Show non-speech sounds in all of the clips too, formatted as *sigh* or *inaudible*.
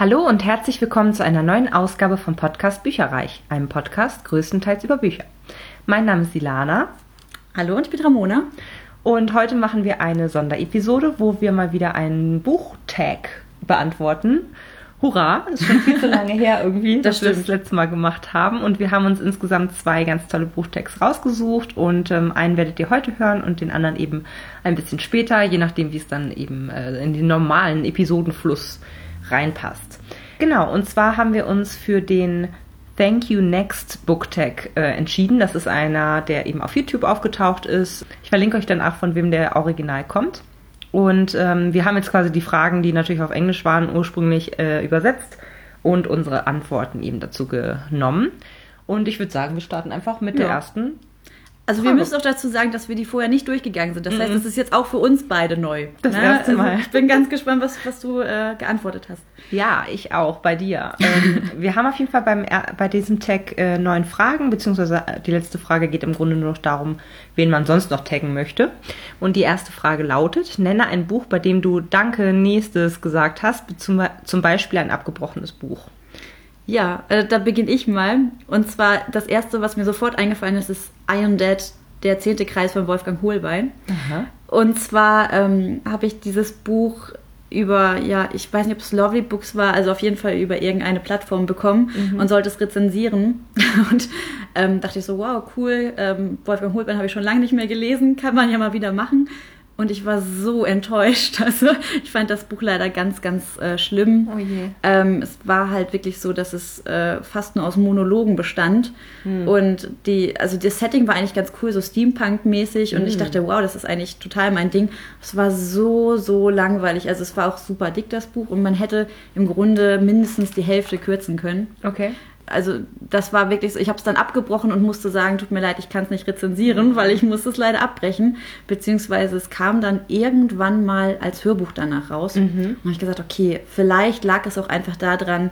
Hallo und herzlich willkommen zu einer neuen Ausgabe vom Podcast Bücherreich, einem Podcast größtenteils über Bücher. Mein Name ist Ilana. Hallo und ich bin Ramona. Und heute machen wir eine Sonderepisode, wo wir mal wieder einen Buchtag beantworten. Hurra, ist schon viel zu *laughs* lange her irgendwie, Das dass wir das stimmt. letzte Mal gemacht haben. Und wir haben uns insgesamt zwei ganz tolle Buchtags rausgesucht. Und ähm, einen werdet ihr heute hören und den anderen eben ein bisschen später, je nachdem, wie es dann eben äh, in den normalen Episodenfluss reinpasst. Genau, und zwar haben wir uns für den Thank You Next Book Tag äh, entschieden. Das ist einer, der eben auf YouTube aufgetaucht ist. Ich verlinke euch dann auch, von wem der Original kommt. Und ähm, wir haben jetzt quasi die Fragen, die natürlich auf Englisch waren, ursprünglich äh, übersetzt und unsere Antworten eben dazu genommen. Und ich würde sagen, wir starten einfach mit der Ja. ersten. Also wir müssen auch dazu sagen, dass wir die vorher nicht durchgegangen sind. Das heißt, das ist jetzt auch für uns beide neu. Das Ne? erste Mal. Also ich bin ganz gespannt, was, was du äh, geantwortet hast. Ja, ich auch, bei dir. Ähm, *laughs* wir haben auf jeden Fall beim, er- bei diesem Tag äh, neun Fragen, beziehungsweise die letzte Frage geht im Grunde nur noch darum, wen man sonst noch taggen möchte. Und die erste Frage lautet, nenne ein Buch, bei dem du Danke, nächstes gesagt hast, zum, zum Beispiel ein abgebrochenes Buch. Ja, äh, da beginne ich mal. Und zwar das erste, was mir sofort eingefallen ist, ist Iron Dead, der zehnte Kreis von Wolfgang Hohlbein. Und zwar ähm, habe ich dieses Buch über, ja, ich weiß nicht, ob es Lovely Books war, also auf jeden Fall über irgendeine Plattform bekommen und sollte es rezensieren. *laughs* Und ähm, dachte ich so, wow, cool, ähm, Wolfgang Hohlbein habe ich schon lange nicht mehr gelesen, kann man ja mal wieder machen. Und ich war so enttäuscht. *laughs* Also ich fand das Buch leider ganz, ganz äh, schlimm. Oh je. Ähm, es war halt wirklich so, dass es äh, fast nur aus Monologen bestand. Und die, also das Setting war eigentlich ganz cool, so Steampunk-mäßig. Und ich dachte, wow, das ist eigentlich total mein Ding. Es war so, so langweilig. Also es war auch super dick, das Buch. Und man hätte im Grunde mindestens die Hälfte kürzen können. Okay. Also das war wirklich so, ich habe es dann abgebrochen und musste sagen, tut mir leid, ich kann es nicht rezensieren, weil ich musste es leider abbrechen. Beziehungsweise es kam dann irgendwann mal als Hörbuch danach raus. Und dann habe ich gesagt, okay, vielleicht lag es auch einfach daran,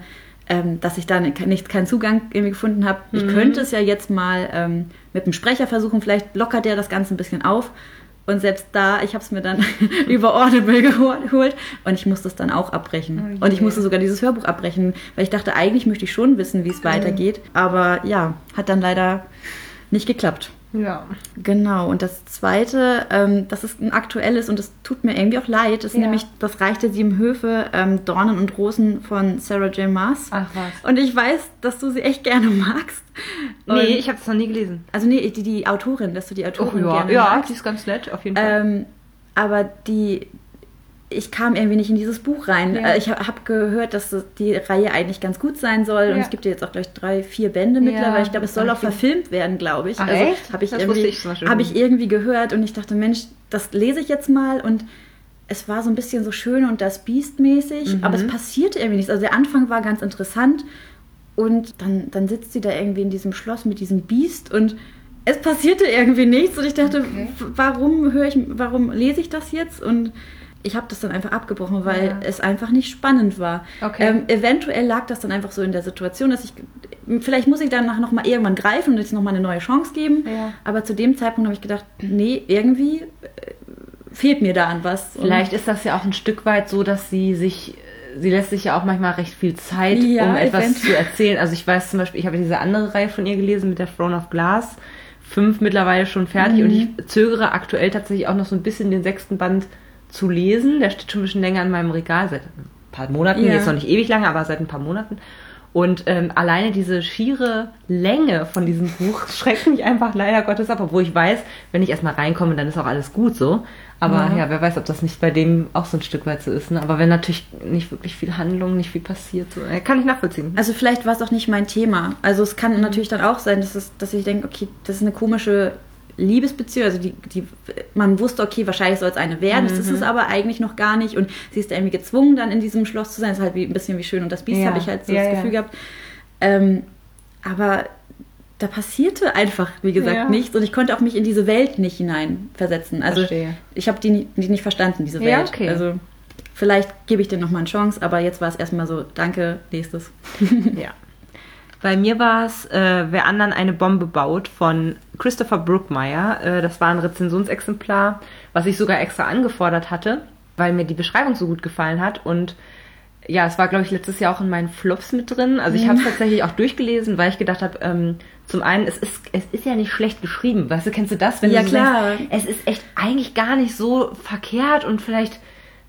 ähm, dass ich da nicht keinen Zugang irgendwie gefunden habe. Ich könnte es ja jetzt mal ähm, mit dem Sprecher versuchen, vielleicht lockert der das Ganze ein bisschen auf. Und selbst da, ich habe es mir dann *laughs* über Audible geholt und ich musste es dann auch abbrechen. Oh und ich musste sogar dieses Hörbuch abbrechen, weil ich dachte, eigentlich möchte ich schon wissen, wie es weitergeht. Aber ja, hat dann leider nicht geklappt. Ja. Genau, und das Zweite, ähm, das ist ein aktuelles und das tut mir irgendwie auch leid, ist Ja. nämlich Das Reich der Sieben Höfe, ähm, Dornen und Rosen von Sarah J. Maas. Ach was. Und ich weiß, dass du sie echt gerne magst. Und, Nee, ich habe es noch nie gelesen. Also nee, die, die Autorin, dass du die Oh Autorin ja, gerne ja, magst. die ist ganz nett, auf jeden Fall. Ähm, aber die, ich kam irgendwie nicht in dieses Buch rein. Ja. Äh, Ich habe gehört, dass das- die Reihe eigentlich ganz gut sein soll. Und Ja. es gibt ja jetzt auch gleich drei, vier Bände mittlerweile. Ich glaube, es soll auch verfilmt werden, glaube ich. Ach, also habe ich, irgendwie- ich hab ich irgendwie gehört und ich dachte, Mensch, das lese ich jetzt mal und es war so ein bisschen so schön und das Biest-mäßig, Mhm. aber es passierte irgendwie nichts. Also der Anfang war ganz interessant und dann, dann sitzt sie da irgendwie in diesem Schloss mit diesem Biest und es passierte irgendwie nichts und ich dachte, Okay. warum höre ich, warum lese ich das jetzt? Und ich habe das dann einfach abgebrochen, weil Ja. es einfach nicht spannend war. Okay. Ähm, eventuell lag das dann einfach so in der Situation, dass ich, vielleicht muss ich danach noch mal irgendwann greifen und jetzt noch mal eine neue Chance geben. Ja. Aber zu dem Zeitpunkt habe ich gedacht, nee, irgendwie äh, fehlt mir da an was. Und- Vielleicht ist das ja auch ein Stück weit so, dass sie sich, sie lässt sich ja auch manchmal recht viel Zeit, Ja, um etwas eventuell. zu erzählen. Also ich weiß zum Beispiel, ich habe diese andere Reihe von ihr gelesen mit der Throne of Glass. Fünf mittlerweile schon fertig und ich zögere aktuell tatsächlich auch noch so ein bisschen den sechsten Band zu lesen. Der steht schon ein bisschen länger in meinem Regal, seit ein paar Monaten, Ja. jetzt noch nicht ewig lange, aber seit ein paar Monaten. Und ähm, alleine diese schiere Länge von diesem Buch *laughs* schreckt mich einfach leider Gottes ab, obwohl ich weiß, wenn ich erstmal reinkomme, dann ist auch alles gut so. Aber ja. Ja. wer weiß, ob das nicht bei dem auch so ein Stück weit so ist. Ne? Aber wenn natürlich nicht wirklich viel Handlung, nicht viel passiert, so, äh, kann ich nachvollziehen. Also vielleicht war es auch nicht mein Thema. Also es kann natürlich dann auch sein, dass, es, dass ich denke, okay, das ist eine komische Liebesbeziehung. Also die, die, man wusste, okay, wahrscheinlich soll es eine werden. Das ist es aber eigentlich noch gar nicht. Und sie ist irgendwie gezwungen, dann in diesem Schloss zu sein. Das ist halt wie, ein bisschen wie Schön und das Biest, Ja. habe ich halt so Ja, das ja. Gefühl gehabt. Ähm, aber da passierte einfach, wie gesagt, Ja. nichts. Und ich konnte auch mich in diese Welt nicht hineinversetzen. Also Verstehe. ich habe die, nicht- die nicht verstanden, diese Welt. Ja, okay. Also vielleicht gebe ich dir nochmal eine Chance, aber jetzt war es erstmal so, danke, nächstes. Ja. *laughs* Bei mir war es äh, Wer anderen eine Bombe baut von Christopher Brookmeyer. Äh, das war ein Rezensionsexemplar, was ich sogar extra angefordert hatte, weil mir die Beschreibung so gut gefallen hat. Und ja, es war, glaube ich, letztes Jahr auch in meinen Flops mit drin. Also ich habe es tatsächlich auch durchgelesen, weil ich gedacht habe, ähm, zum einen, es ist, es ist ja nicht schlecht geschrieben. Weißt du, kennst du das? Wenn Ja, du so klar. Denkst, es ist echt eigentlich gar nicht so verkehrt und vielleicht,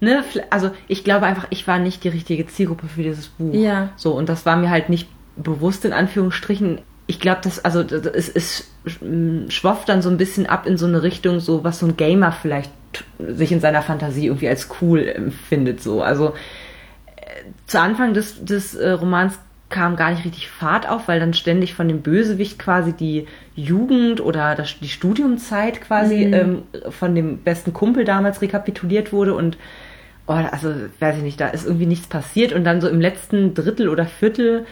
ne, also ich glaube einfach, ich war nicht die richtige Zielgruppe für dieses Buch. Ja. So, und das war mir halt nicht bewusst in Anführungsstrichen. Ich glaube, das, also das- es ist, mm, schwofft dann so ein bisschen ab in so eine Richtung, so was so ein Gamer vielleicht sich in seiner Fantasie irgendwie als cool empfindet. So. Also zu Anfang des, des äh, Romans kam gar nicht richtig Fahrt auf, weil dann ständig von dem Bösewicht quasi die Jugend oder das, die Studiumzeit quasi ähm, von dem besten Kumpel damals rekapituliert wurde und oh, also weiß ich nicht, da ist irgendwie nichts passiert und dann so im letzten Drittel oder Viertel äh,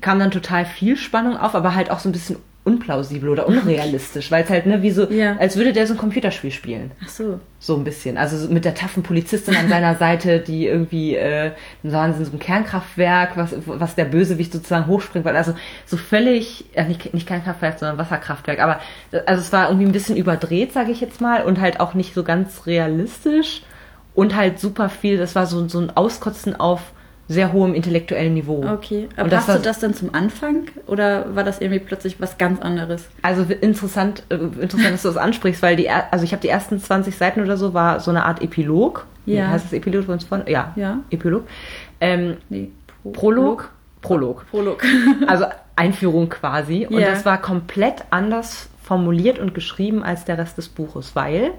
kam dann total viel Spannung auf, aber halt auch so ein bisschen unplausibel oder unrealistisch, weil es halt ne wie so, Ja. als würde der so ein Computerspiel spielen. Ach so. So ein bisschen. Also so mit der taffen Polizistin an seiner *laughs* Seite, die irgendwie, äh, waren sie in so einem Kernkraftwerk, was, was der Bösewicht sozusagen hochspringt. weil Also so völlig, äh, nicht, nicht Kernkraftwerk, sondern Wasserkraftwerk. Aber also es war irgendwie ein bisschen überdreht, sage ich jetzt mal, und halt auch nicht so ganz realistisch. Und halt super viel, das war so, so ein Auskotzen auf sehr hohem intellektuellen Niveau. Okay. Aber das war- du das dann zum Anfang oder war das irgendwie plötzlich was ganz anderes? Also interessant, äh, interessant, dass du das ansprichst, weil die, also ich habe die ersten 20 Seiten oder so war so eine Art Epilog. Ja. Wie heißt das Epilog von? Ja. Ja. Epilog. Ähm, Nee. Pro Prolog. Prolog. Prolog. *laughs* Also *laughs* Einführung quasi. Und Ja. das war komplett anders formuliert und geschrieben als der Rest des Buches, weil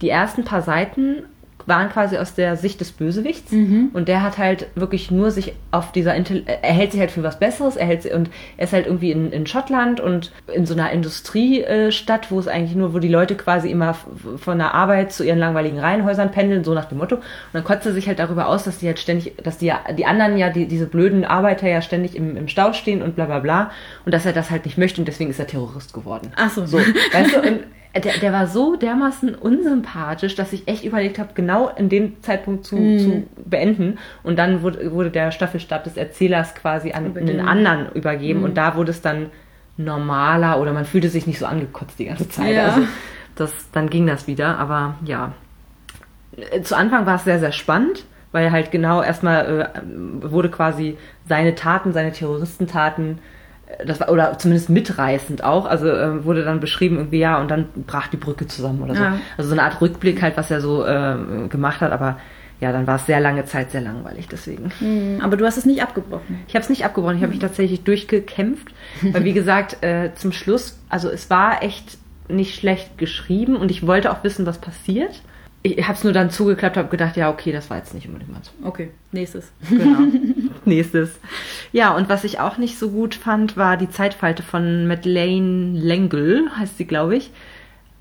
die ersten paar Seiten waren quasi aus der Sicht des Bösewichts und der hat halt wirklich nur sich auf dieser Intel er hält sich halt für was Besseres, er hält sich, und er ist halt irgendwie in, in Schottland und in so einer Industriestadt, wo es eigentlich nur, wo die Leute quasi immer von der Arbeit zu ihren langweiligen Reihenhäusern pendeln, so nach dem Motto. Und dann kotzt er sich halt darüber aus, dass die halt ständig, dass die ja, die anderen ja, die, diese blöden Arbeiter ja ständig im, im Stau stehen und bla bla bla. Und dass er das halt nicht möchte und deswegen ist er Terrorist geworden. Ach so. So, weißt du, und der, der war so dermaßen unsympathisch, dass ich echt überlegt habe, genau in dem Zeitpunkt zu, zu beenden. Und dann wurde, wurde der Staffelstab des Erzählers quasi an Über einen den- anderen übergeben und da wurde es dann normaler oder man fühlte sich nicht so angekotzt die ganze Zeit. Ja. Also das, dann ging das wieder, aber ja. Äh, Zu Anfang war es sehr, sehr spannend, weil halt genau erstmal äh, wurde quasi seine Taten, seine Terroristentaten, das war, oder zumindest mitreißend auch, also äh, wurde dann beschrieben irgendwie, ja, und dann brach die Brücke zusammen oder so. Ja. Also so eine Art Rückblick halt, was er so äh, gemacht hat, aber ja, dann war es sehr lange Zeit sehr langweilig deswegen. Hm, Aber du hast es nicht abgebrochen. Ich habe es nicht abgebrochen, ich habe mich tatsächlich durchgekämpft, weil wie gesagt, äh, zum Schluss, also es war echt nicht schlecht geschrieben und ich wollte auch wissen, was passiert. Ich habe es nur dann zugeklappt, habe gedacht, ja, okay, das war jetzt nicht unbedingt meins. Okay, nächstes. *laughs* Genau. *laughs* Nächstes. Ja, und was ich auch nicht so gut fand, war die Zeitfalte von Madeleine L'Engle, heißt sie, glaube ich.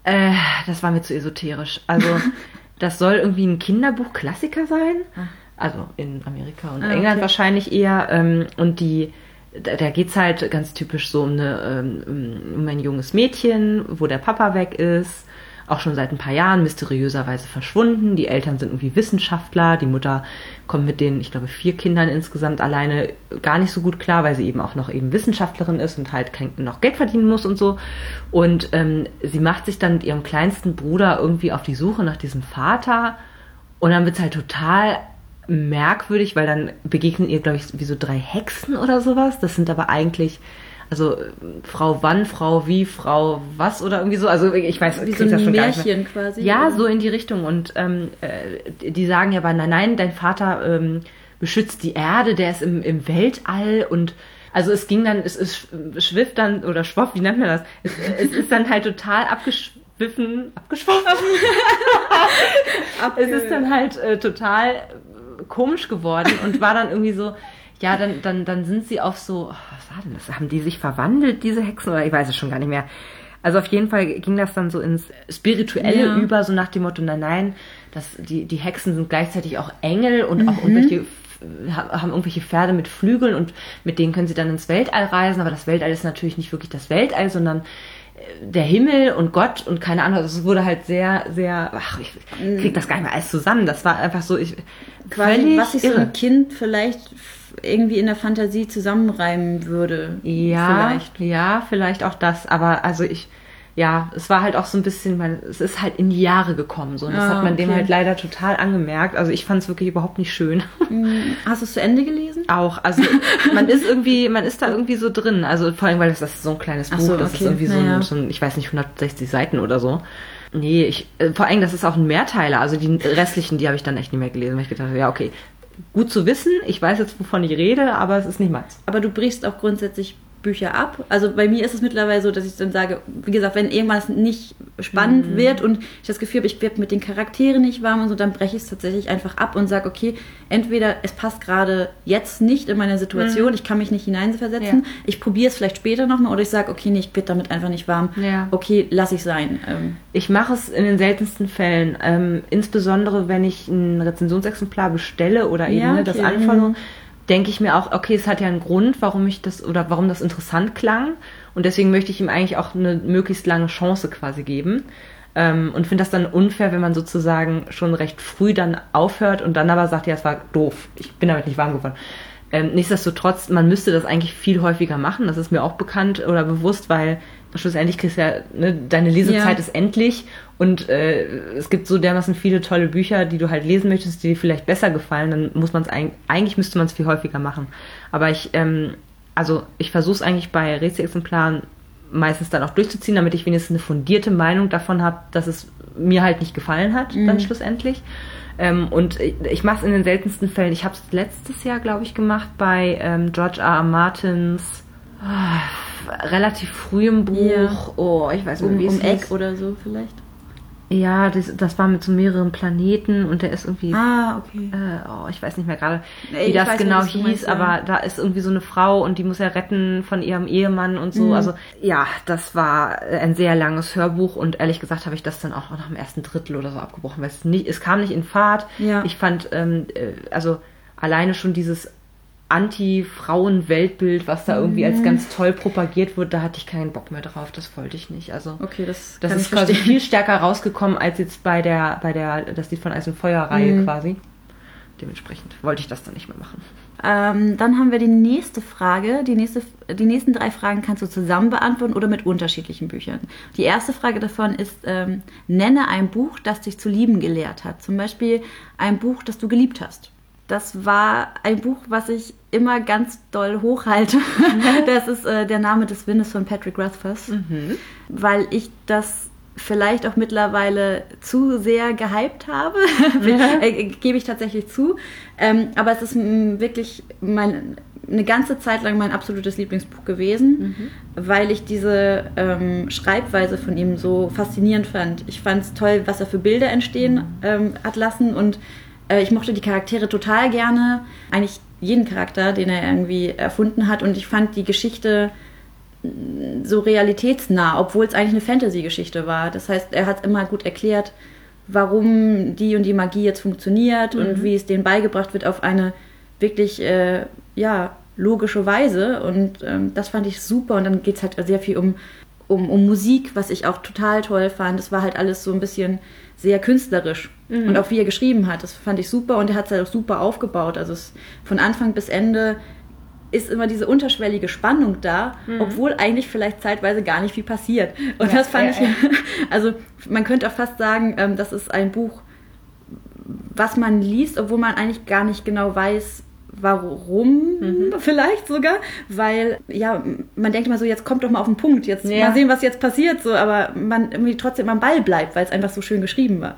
Äh, das war mir zu esoterisch. Also, *laughs* das soll irgendwie ein Kinderbuch-Klassiker sein. Also in Amerika und Ah, England okay. wahrscheinlich eher. Ähm, und die, da, da geht's halt ganz typisch so um, eine, ähm, um ein junges Mädchen, wo der Papa weg ist auch schon seit ein paar Jahren mysteriöserweise verschwunden. Die Eltern sind irgendwie Wissenschaftler. Die Mutter kommt mit den, ich glaube, vier Kindern insgesamt alleine gar nicht so gut klar, weil sie eben auch noch eben Wissenschaftlerin ist und halt noch Geld verdienen muss und so. Und ähm, sie macht sich dann mit ihrem kleinsten Bruder irgendwie auf die Suche nach diesem Vater. Und dann wird's halt total merkwürdig, weil dann begegnen ihr, glaube ich, wie so drei Hexen oder sowas. Das sind aber eigentlich, also Frau wann, Frau wie, Frau was oder irgendwie so. Also ich weiß, Wie so krieg das ein schon gar nicht mehr. Märchen quasi. Ja, oder? so in die Richtung. Und ähm, äh, die sagen ja aber, nein, nein, dein Vater ähm, beschützt die Erde, der ist im, im Weltall und also es ging dann, es ist schwifft dann oder schwoff, wie nennt man das? Es, es ist dann halt total abgeschwiffen, abgeschwoffen. *laughs* es ist dann halt äh, total äh, komisch geworden und war dann irgendwie so, ja, dann, dann, dann sind sie auf so, oh, was war denn das? Haben die sich verwandelt, diese Hexen? Oder ich weiß es schon gar nicht mehr. Also auf jeden Fall ging das dann so ins Spirituelle Ja. über, so nach dem Motto, nein, nein, das, die, die Hexen sind gleichzeitig auch Engel und auch irgendwelche ha- haben irgendwelche Pferde mit Flügeln und mit denen können sie dann ins Weltall reisen, aber das Weltall ist natürlich nicht wirklich das Weltall, sondern der Himmel und Gott und keine Ahnung, also es wurde halt sehr, sehr, ach, ich krieg das gar nicht mehr alles zusammen. Das war einfach so, ich, Quasi, was sich so irre. ein Kind vielleicht irgendwie in der Fantasie zusammenreimen würde. Ja, Vielleicht. ja, vielleicht auch das. Aber also ich, ja, es war halt auch so ein bisschen, man, es ist halt in die Jahre gekommen. So. Und das Ah, hat man dem okay. halt leider total angemerkt. Also ich fand es wirklich überhaupt nicht schön. *laughs* Hm, Hast du es zu Ende gelesen? Auch, also man ist irgendwie, man ist da irgendwie so drin. Also vor allem, weil das, das ist so ein kleines Buch, so, das ist okay. irgendwie so, Naja. ein, so ein, ich weiß nicht, 160 Seiten oder so. Nee, ich, äh, vor allem, das ist auch ein Mehrteiler. Also die restlichen, die habe ich dann echt nicht mehr gelesen, weil ich gedacht habe, ja, okay, gut zu wissen, ich weiß jetzt, wovon ich rede, aber es ist nicht meins. Aber du brichst auch grundsätzlich Bücher ab. Also bei mir ist es mittlerweile so, dass ich dann sage, wie gesagt, wenn irgendwas nicht spannend wird und ich das Gefühl habe, ich werde mit den Charakteren nicht warm und so, dann breche ich es tatsächlich einfach ab und sage, okay, entweder es passt gerade jetzt nicht in meine Situation, ich kann mich nicht hineinversetzen, Ja. ich probiere es vielleicht später nochmal oder ich sage, okay, nee, ich werde damit einfach nicht warm. Ja. Okay, lass ich sein. Ähm, Ich mache es in den seltensten Fällen, ähm, insbesondere wenn ich ein Rezensionsexemplar bestelle oder eben Ja, ne, das okay. anfordere, Mhm. Denke ich mir auch, okay, es hat ja einen Grund, warum ich das oder warum das interessant klang und deswegen möchte ich ihm eigentlich auch eine möglichst lange Chance quasi geben. Ähm, und finde das dann unfair, wenn man sozusagen schon recht früh dann aufhört und dann aber sagt, ja, es war doof, ich bin damit nicht warm geworden. Ähm, nichtsdestotrotz, man müsste das eigentlich viel häufiger machen, das ist mir auch bekannt oder bewusst, weil schlussendlich kriegst du ja, ne, deine Lesezeit Ja. ist endlich und äh, es gibt so dermaßen viele tolle Bücher, die du halt lesen möchtest, die dir vielleicht besser gefallen, dann muss man es eigentlich, eigentlich müsste man es viel häufiger machen. Aber ich, ähm, also ich versuche es eigentlich bei Rätselexemplaren meistens dann auch durchzuziehen, damit ich wenigstens eine fundierte Meinung davon habe, dass es mir halt nicht gefallen hat, dann schlussendlich. Ähm, und ich, ich mache es in den seltensten Fällen. Ich habe es letztes Jahr, glaube ich, gemacht bei ähm, George R. R. Martins ah, relativ frühem Buch. Ja. Oh, ich weiß nicht, um, wie es um Eck oder so vielleicht. Ja, das, das war mit so mehreren Planeten und der ist irgendwie Ah, okay. äh, oh, ich weiß nicht mehr gerade, Nee, wie das weiß, genau hieß, meinst, ja. aber da ist irgendwie so eine Frau und die muss er retten von ihrem Ehemann und so. Mhm. Also ja, das war ein sehr langes Hörbuch und ehrlich gesagt habe ich das dann auch nach dem ersten Drittel oder so abgebrochen, weil es nicht, es kam nicht in Fahrt. Ja. Ich fand, ähm, äh, also alleine schon dieses Anti-Frauen-Weltbild, was da irgendwie Mhm. als ganz toll propagiert wurde, da hatte ich keinen Bock mehr drauf. Das wollte ich nicht. Also Okay, das, das ist quasi verstehen. viel stärker rausgekommen als jetzt bei der, bei der, das Lied von Eis und Feuer Reihe Mhm. quasi. Dementsprechend wollte ich das dann nicht mehr machen. Ähm, dann haben wir die nächste Frage. Die, nächste, die nächsten drei Fragen kannst du zusammen beantworten oder mit unterschiedlichen Büchern. Die erste Frage davon ist, ähm, nenne ein Buch, das dich zu lieben gelehrt hat. Zum Beispiel ein Buch, das du geliebt hast. Das war ein Buch, was ich immer ganz doll hochhalte. *laughs* Das ist äh, der Name des Windes von Patrick Rothfuss, weil ich das vielleicht auch mittlerweile zu sehr gehypt habe, *laughs* äh, gebe ich tatsächlich zu. Ähm, aber es ist wirklich mein, eine ganze Zeit lang mein absolutes Lieblingsbuch gewesen, weil ich diese ähm, Schreibweise von ihm so faszinierend fand. Ich fand es toll, was er für Bilder entstehen ähm, hat lassen und äh, ich mochte die Charaktere total gerne. Eigentlich jeden Charakter, den er irgendwie erfunden hat und ich fand die Geschichte so realitätsnah, obwohl es eigentlich eine Fantasy-Geschichte war. Das heißt, er hat immer gut erklärt, warum die und die Magie jetzt funktioniert und wie es denen beigebracht wird auf eine wirklich äh, ja, logische Weise. Und ähm, das fand ich super. Und dann geht es halt sehr viel um, um, um Musik, was ich auch total toll fand. Das war halt alles so ein bisschen sehr künstlerisch. Und auch wie er geschrieben hat, das fand ich super. Und er hat es halt auch super aufgebaut. Also es, von Anfang bis Ende ist immer diese unterschwellige Spannung da, obwohl eigentlich vielleicht zeitweise gar nicht viel passiert. Und Ja, das fand ja, ich, *laughs* also man könnte auch fast sagen, ähm, das ist ein Buch, was man liest, obwohl man eigentlich gar nicht genau weiß, warum Mhm. vielleicht sogar, weil ja, man denkt immer so, jetzt kommt doch mal auf den Punkt, jetzt Ja. mal sehen, was jetzt passiert, so, aber man irgendwie trotzdem am Ball bleibt, weil es einfach so schön geschrieben war.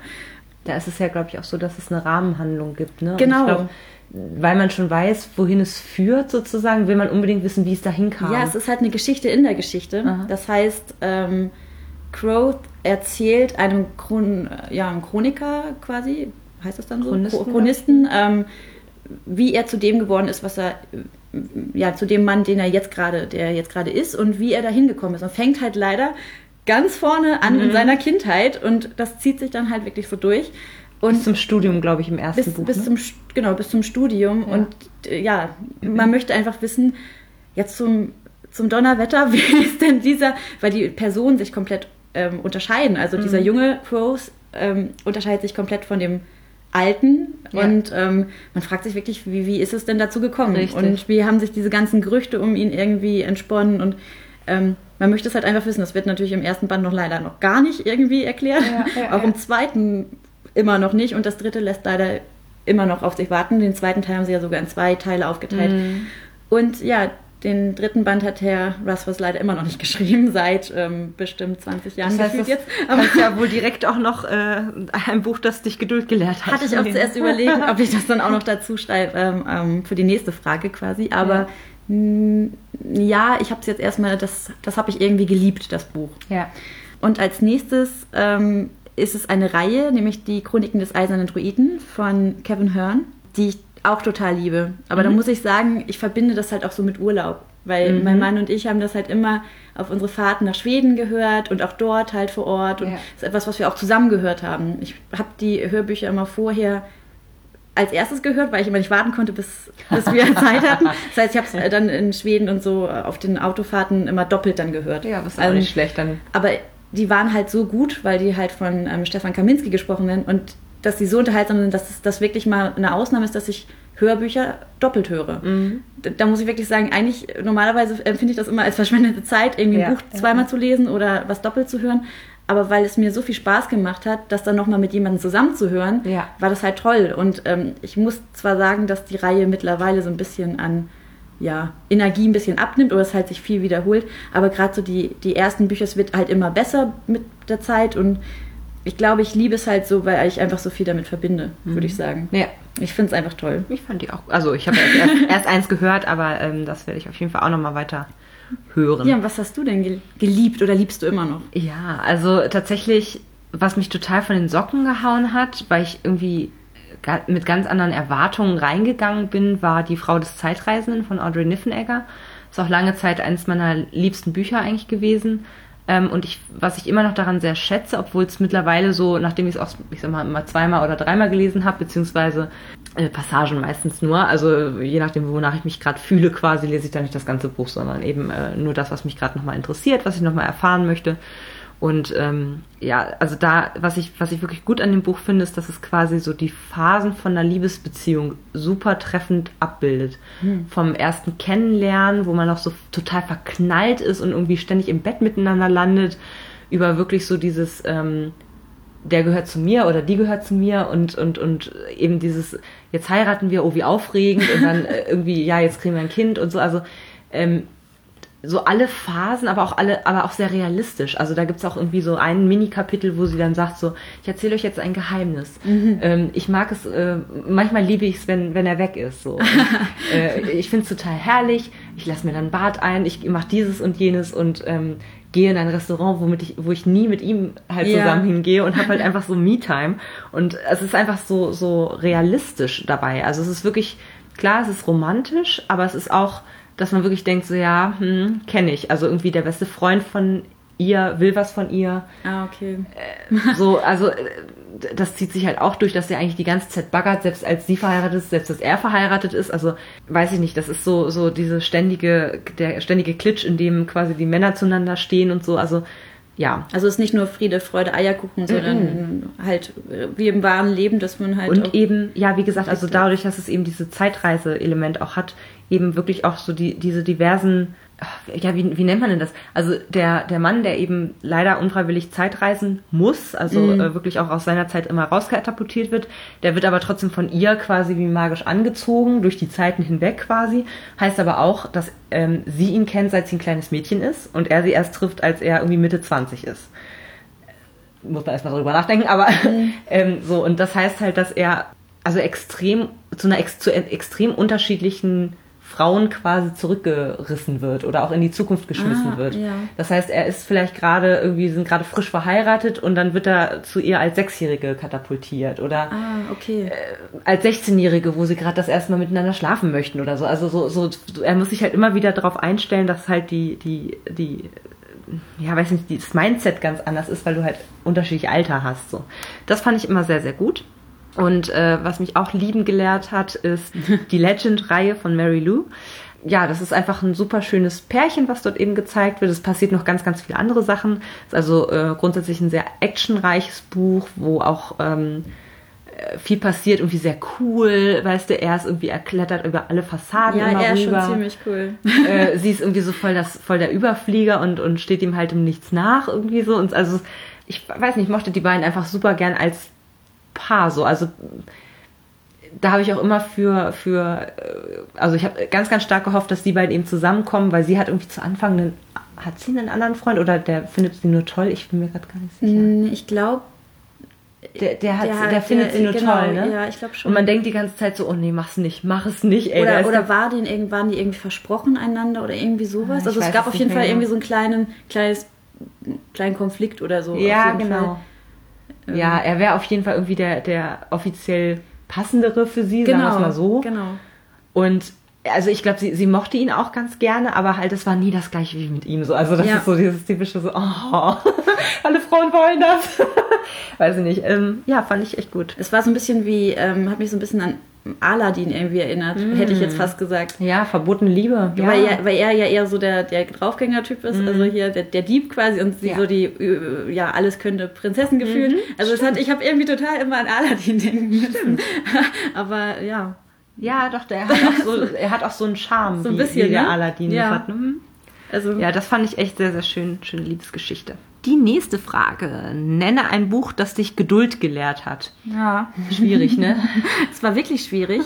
Da ist es ja, glaube ich, auch so, dass es eine Rahmenhandlung gibt. Ne? Genau. Glaub, weil man schon weiß, wohin es führt, sozusagen, will man unbedingt wissen, wie es dahin kam. Ja, es ist halt eine Geschichte in der Geschichte. Aha. Das heißt, ähm, Crow erzählt einem, Chron ja, einem Chroniker quasi, heißt das dann so? Chronisten, Chro- Chronisten, ähm, wie er zu dem geworden ist, was er, äh, ja, zu dem Mann, den er jetzt gerade, der jetzt gerade ist und wie er da hingekommen ist. Und fängt halt leider ganz vorne an Mhm. in seiner Kindheit und das zieht sich dann halt wirklich so durch. Und bis zum Studium, glaube ich, im ersten bis, Buch. bis ne? zum genau bis zum Studium Ja. und äh, ja man möchte einfach wissen jetzt zum zum Donnerwetter *laughs* wie ist denn dieser weil die Personen sich komplett ähm, unterscheiden also dieser Mhm. junge Crows ähm, unterscheidet sich komplett von dem alten Ja. und ähm, man fragt sich wirklich wie wie ist es denn dazu gekommen Richtig. und wie haben sich diese ganzen Gerüchte um ihn irgendwie entsponnen und ähm, man möchte es halt einfach wissen. Das wird natürlich im ersten Band noch leider noch gar nicht irgendwie erklärt. Ja, ja, auch im zweiten immer noch nicht. Und das dritte lässt leider immer noch auf sich warten. Den zweiten Teil haben sie ja sogar in zwei Teile aufgeteilt. Mhm. Und ja, den dritten Band hat Herr Russfors leider immer noch nicht *laughs* geschrieben, seit ähm, bestimmt 20 Jahren das heißt, jetzt. Aber das ist ja wohl direkt auch noch äh, ein Buch, das dich Geduld gelehrt hat. Hatte ich auch zuerst *laughs* überlegt, ob ich das dann auch noch dazu schreibe ähm, ähm, für die nächste Frage quasi. Aber ja, ja ich habe es jetzt erstmal, das, das habe ich irgendwie geliebt, das Buch. Ja. Und als nächstes ähm, ist es eine Reihe, nämlich die Chroniken des Eisernen Druiden von Kevin Hearn, die ich auch total liebe. Aber mhm. da muss ich sagen, ich verbinde das halt auch so mit Urlaub. Weil mhm. mein Mann und ich haben das halt immer auf unsere Fahrten nach Schweden gehört und auch dort halt vor Ort. Und ja. das ist etwas, was wir auch zusammen gehört haben. Ich habe die Hörbücher immer vorher als erstes gehört, weil ich immer nicht warten konnte, bis, bis wir *laughs* Zeit hatten. Das heißt, ich habe es dann in Schweden und so auf den Autofahrten immer doppelt dann gehört. Ja, was ist auch nicht schlecht dann. Aber die waren halt so gut, weil die halt von ähm, Stefan Kaminski gesprochen werden und dass sie so unterhaltsam sind, dass das wirklich mal eine Ausnahme ist, dass ich Hörbücher doppelt höre. Mhm. Da, da, muss ich wirklich sagen, eigentlich normalerweise empfinde ich das immer als verschwendete Zeit, irgendwie ein ja, Buch zweimal ja. zu lesen oder was doppelt zu hören. Aber weil es mir so viel Spaß gemacht hat, das dann nochmal mit jemandem zusammenzuhören, ja. war das halt toll. Und ähm, ich muss zwar sagen, dass die Reihe mittlerweile so ein bisschen an ja, Energie ein bisschen abnimmt oder es halt sich viel wiederholt, aber gerade so die, die ersten Bücher, es wird halt immer besser mit der Zeit und ich glaube, ich liebe es halt so, weil ich einfach so viel damit verbinde, mhm. würde ich sagen. Ja. Ich finde es einfach toll. Ich fand die auch. Also ich habe erst, erst, eins gehört, aber ähm, das werde ich auf jeden Fall auch nochmal weiter hören. Ja, und was hast du denn geliebt oder liebst du immer noch? Ja, also tatsächlich, was mich total von den Socken gehauen hat, weil ich irgendwie mit ganz anderen Erwartungen reingegangen bin, war Die Frau des Zeitreisenden von Audrey Niffenegger. Ist auch lange Zeit eines meiner liebsten Bücher eigentlich gewesen. Ähm, und ich, was ich immer noch daran sehr schätze, obwohl es mittlerweile so, nachdem ich es auch, ich sag mal, immer zweimal oder dreimal gelesen habe, beziehungsweise äh, Passagen meistens nur, also je nachdem, wonach ich mich gerade fühle, quasi lese ich da nicht das ganze Buch, sondern eben äh, nur das, was mich gerade nochmal interessiert, was ich nochmal erfahren möchte. Und ähm, ja, also da, was ich, was ich wirklich gut an dem Buch finde, ist, dass es quasi so die Phasen von einer Liebesbeziehung super treffend abbildet. Mhm. Vom ersten Kennenlernen, wo man noch so total verknallt ist und irgendwie ständig im Bett miteinander landet, über wirklich so dieses, ähm, der gehört zu mir oder die gehört zu mir und, und, und eben dieses, jetzt heiraten wir, oh wie aufregend und dann äh, irgendwie, ja, jetzt kriegen wir ein Kind und so. Also ähm, so alle Phasen, aber auch alle, aber auch sehr realistisch. Also da gibt's auch irgendwie so ein Mini-Kapitel, wo sie dann sagt so, ich erzähle euch jetzt ein Geheimnis. Mhm. Ähm, ich mag es, äh, manchmal liebe ich es, wenn, wenn er weg ist. So. *laughs* Äh, ich finde es total herrlich. Ich lasse mir dann Bad ein, ich mache dieses und jenes und ähm, gehe in ein Restaurant, womit ich, wo ich nie mit ihm halt ja. zusammen hingehe und habe halt einfach so Me-Time. Und es ist einfach so, so realistisch dabei. Also es ist wirklich, klar, es ist romantisch, aber es ist auch dass man wirklich denkt, so ja, hm, kenne ich. Also irgendwie der beste Freund von ihr will was von ihr. Ah, okay. Äh, so, also äh, das zieht sich halt auch durch, dass er eigentlich die ganze Zeit baggert, selbst als sie verheiratet ist, selbst als er verheiratet ist. Also weiß ich nicht, das ist so so diese ständige der ständige Klitsch, in dem quasi die Männer zueinander stehen und so. Also ja. Also es ist nicht nur Friede, Freude, Eierkuchen, sondern -mm. halt wie im wahren Leben, dass man halt. Und eben, ja, wie gesagt, also dadurch, dass es eben diese Zeitreise-Element auch hat, eben wirklich auch so die, diese diversen, ja, wie, wie nennt man denn das? Also der, der Mann, der eben leider unfreiwillig Zeitreisen muss, also mhm. äh, wirklich auch aus seiner Zeit immer rauskatapultiert wird, der wird aber trotzdem von ihr quasi wie magisch angezogen, durch die Zeiten hinweg quasi. Heißt aber auch, dass ähm, sie ihn kennt, seit sie ein kleines Mädchen ist und er sie erst trifft, als er irgendwie Mitte 20 ist muss man erstmal darüber nachdenken, aber mhm. *laughs* ähm, so, und das heißt halt, dass er also extrem zu einer ex, zu extrem unterschiedlichen Frauen quasi zurückgerissen wird oder auch in die Zukunft geschmissen ah, wird. Ja. Das heißt, er ist vielleicht gerade irgendwie, sind gerade frisch verheiratet und dann wird er zu ihr als Sechsjährige katapultiert oder ah, okay. äh, als 16-Jährige, wo sie gerade das erste Mal miteinander schlafen möchten oder so. Also so, so, er muss sich halt immer wieder darauf einstellen, dass halt die, die, die ja, weiß nicht, das Mindset ganz anders ist, weil du halt unterschiedliche Alter hast. So. Das fand ich immer sehr, sehr gut. Und äh, was mich auch lieben gelehrt hat, ist *laughs* die Legend-Reihe von Mary Lou. Ja, das ist einfach ein super schönes Pärchen, was dort eben gezeigt wird. Es passiert noch ganz, ganz viele andere Sachen. Es ist also äh, grundsätzlich ein sehr actionreiches Buch, wo auch ähm, äh, viel passiert, irgendwie sehr cool, weißt du, er ist irgendwie, er klettert über alle Fassaden Ja, immer er ist rüber. schon ziemlich cool. äh, *laughs* sie ist irgendwie so voll, das, voll der Überflieger und, und steht ihm halt im Nichts nach irgendwie so. Und also ich weiß nicht, ich mochte die beiden einfach super gern als Paar so. Also da habe ich auch immer für, für äh, also ich habe ganz, ganz stark gehofft, dass die beiden eben zusammenkommen, weil sie hat irgendwie zu Anfang einen, hat sie einen anderen Freund oder der findet sie nur toll? Ich bin mir gerade gar nicht sicher. Mm, Ich glaube, Der, der, hat, der, der- findet sie nur genau, toll, ne? ja, ich glaub schon. Und man denkt die ganze Zeit so, oh nee, mach's nicht, mach es nicht, ey. oder, oder der- war denen irgend, waren die irgendwie versprochen einander oder irgendwie sowas? Ah, also es gab es auf jeden Fall mehr irgendwie genau. so einen kleinen, kleines, kleinen Konflikt oder so. Ja, genau. Fall. Ähm, Ja, er wäre auf jeden Fall irgendwie der, der offiziell passendere für sie, sagen wir Genau, es mal so. genau. Und also ich glaube, sie, sie mochte ihn auch ganz gerne, aber halt es war nie das gleiche wie mit ihm. So, also das Ja. ist so dieses typische so, oh, *laughs* alle Frauen wollen das. *laughs* Weiß ich nicht. Ähm, ja, fand ich echt gut. Es war so ein bisschen wie, ähm, hat mich so ein bisschen an Aladdin irgendwie erinnert, hätte ich jetzt fast gesagt. Ja, verbotene Liebe. Ja. Weil, er, weil er ja eher so der, der Draufgänger-Typ ist, also hier der, der Dieb quasi und sie Ja. so die, äh, ja, alles könnte Prinzessin gefühlt. also es hat, ich habe irgendwie total immer an Aladdin *laughs* denken müssen. *laughs* Aber ja, ja, doch, der hat auch so, er hat auch so einen Charme, So ein wie, bisschen, wie der ne? Aladdin Ja. hat. Mhm. also Ja, das fand ich echt sehr, sehr schön. Schöne Liebesgeschichte. Die nächste Frage. Nenne ein Buch, das dich Geduld gelehrt hat. ja. Schwierig, ne? *laughs* Es war wirklich schwierig.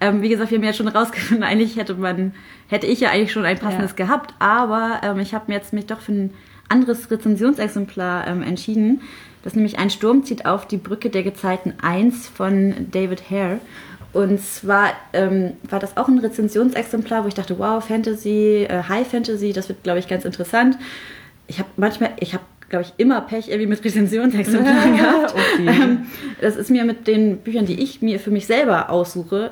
ähm, wie gesagt, wir haben ja schon rausgefunden, eigentlich hätte man, hätte ich ja eigentlich schon ein passendes Ja. gehabt, aber ähm, ich habe mir jetzt mich doch für ein anderes Rezensionsexemplar ähm, entschieden. Das ist nämlich ein Sturm zieht auf die Brücke der Gezeiten 1 von David Hare. Und zwar ähm, war das auch ein Rezensionsexemplar, wo ich dachte, wow, Fantasy, äh, High Fantasy, das wird, glaube ich, ganz interessant. Ich habe manchmal, ich habe, glaube ich, immer Pech irgendwie mit Rezensionsexemplaren *laughs* gehabt. Okay. Ähm, das ist mir mit den Büchern, die ich mir für mich selber aussuche,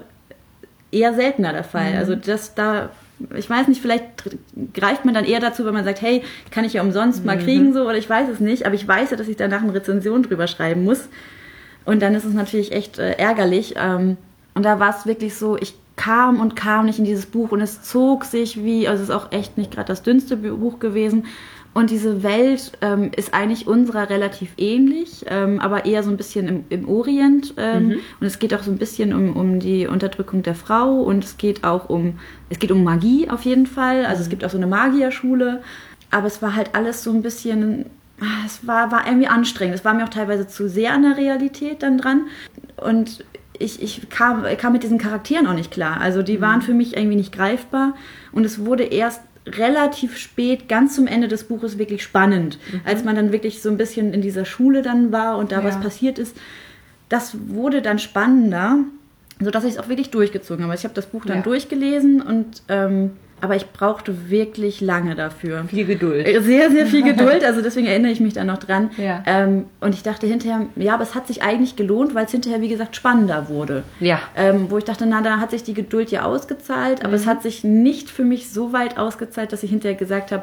eher seltener der Fall. Also das da, ich weiß nicht, vielleicht greift man dann eher dazu, wenn man sagt, hey, kann ich ja umsonst mal kriegen so oder ich weiß es nicht, aber ich weiß ja, dass ich danach eine Rezension drüber schreiben muss. Und dann ist es natürlich echt äh, ärgerlich. Ähm, und da war es wirklich so, ich kam und kam nicht in dieses Buch und es zog sich wie, also es ist auch echt nicht gerade das dünnste Buch gewesen. Und diese Welt ähm, ist eigentlich unserer relativ ähnlich, ähm, aber eher so ein bisschen im, im Orient. Ähm, Und es geht auch so ein bisschen um, um die Unterdrückung der Frau und es geht auch um, es geht um Magie auf jeden Fall. Also es gibt auch so eine Magierschule. Aber es war halt alles so ein bisschen, ah, es war, war irgendwie anstrengend. Es war mir auch teilweise zu sehr an der Realität dann dran. Und ich, ich kam, kam mit diesen Charakteren auch nicht klar. Also die waren für mich irgendwie nicht greifbar. Und es wurde erst relativ spät, ganz zum Ende des Buches, wirklich spannend. Als man dann wirklich so ein bisschen in dieser Schule dann war und da Ja. was passiert ist. Das wurde dann spannender, sodass ich es auch wirklich durchgezogen habe. Ich habe das Buch dann Ja. durchgelesen und ähm, aber ich brauchte wirklich lange dafür. Viel Geduld. Sehr, sehr viel *laughs* Geduld, also deswegen erinnere ich mich da noch dran. Ja. Ähm, und ich dachte hinterher, ja, aber es hat sich eigentlich gelohnt, weil es hinterher, wie gesagt, spannender wurde. Ja. Ähm, wo ich dachte, na, da hat sich die Geduld ja ausgezahlt, aber es Mhm. hat sich nicht für mich so weit ausgezahlt, dass ich hinterher gesagt habe,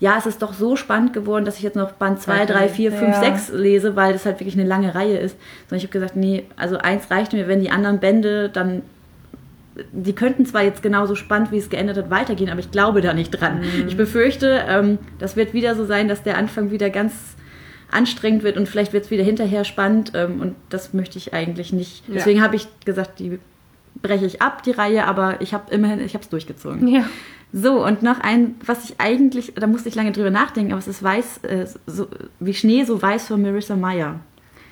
ja, es ist doch so spannend geworden, dass ich jetzt noch Band 2, 3, 4, 5, Ja. 6 lese, weil das halt wirklich eine lange Reihe ist. Sondern ich habe gesagt, nee, also eins reicht mir, wenn die anderen Bände dann die könnten zwar jetzt genauso spannend, wie es geendet hat, weitergehen, aber ich glaube da nicht dran. Mhm. Ich befürchte, ähm, das wird wieder so sein, dass der Anfang wieder ganz anstrengend wird und vielleicht wird es wieder hinterher spannend ähm, und das möchte ich eigentlich nicht. Ja. Deswegen habe ich gesagt, die breche ich ab, die Reihe, aber ich habe immerhin, ich habe es durchgezogen. Ja. So, und noch ein, was ich eigentlich, da musste ich lange drüber nachdenken, aber es ist weiß, äh, so, wie Schnee so weiß von Marissa Meyer.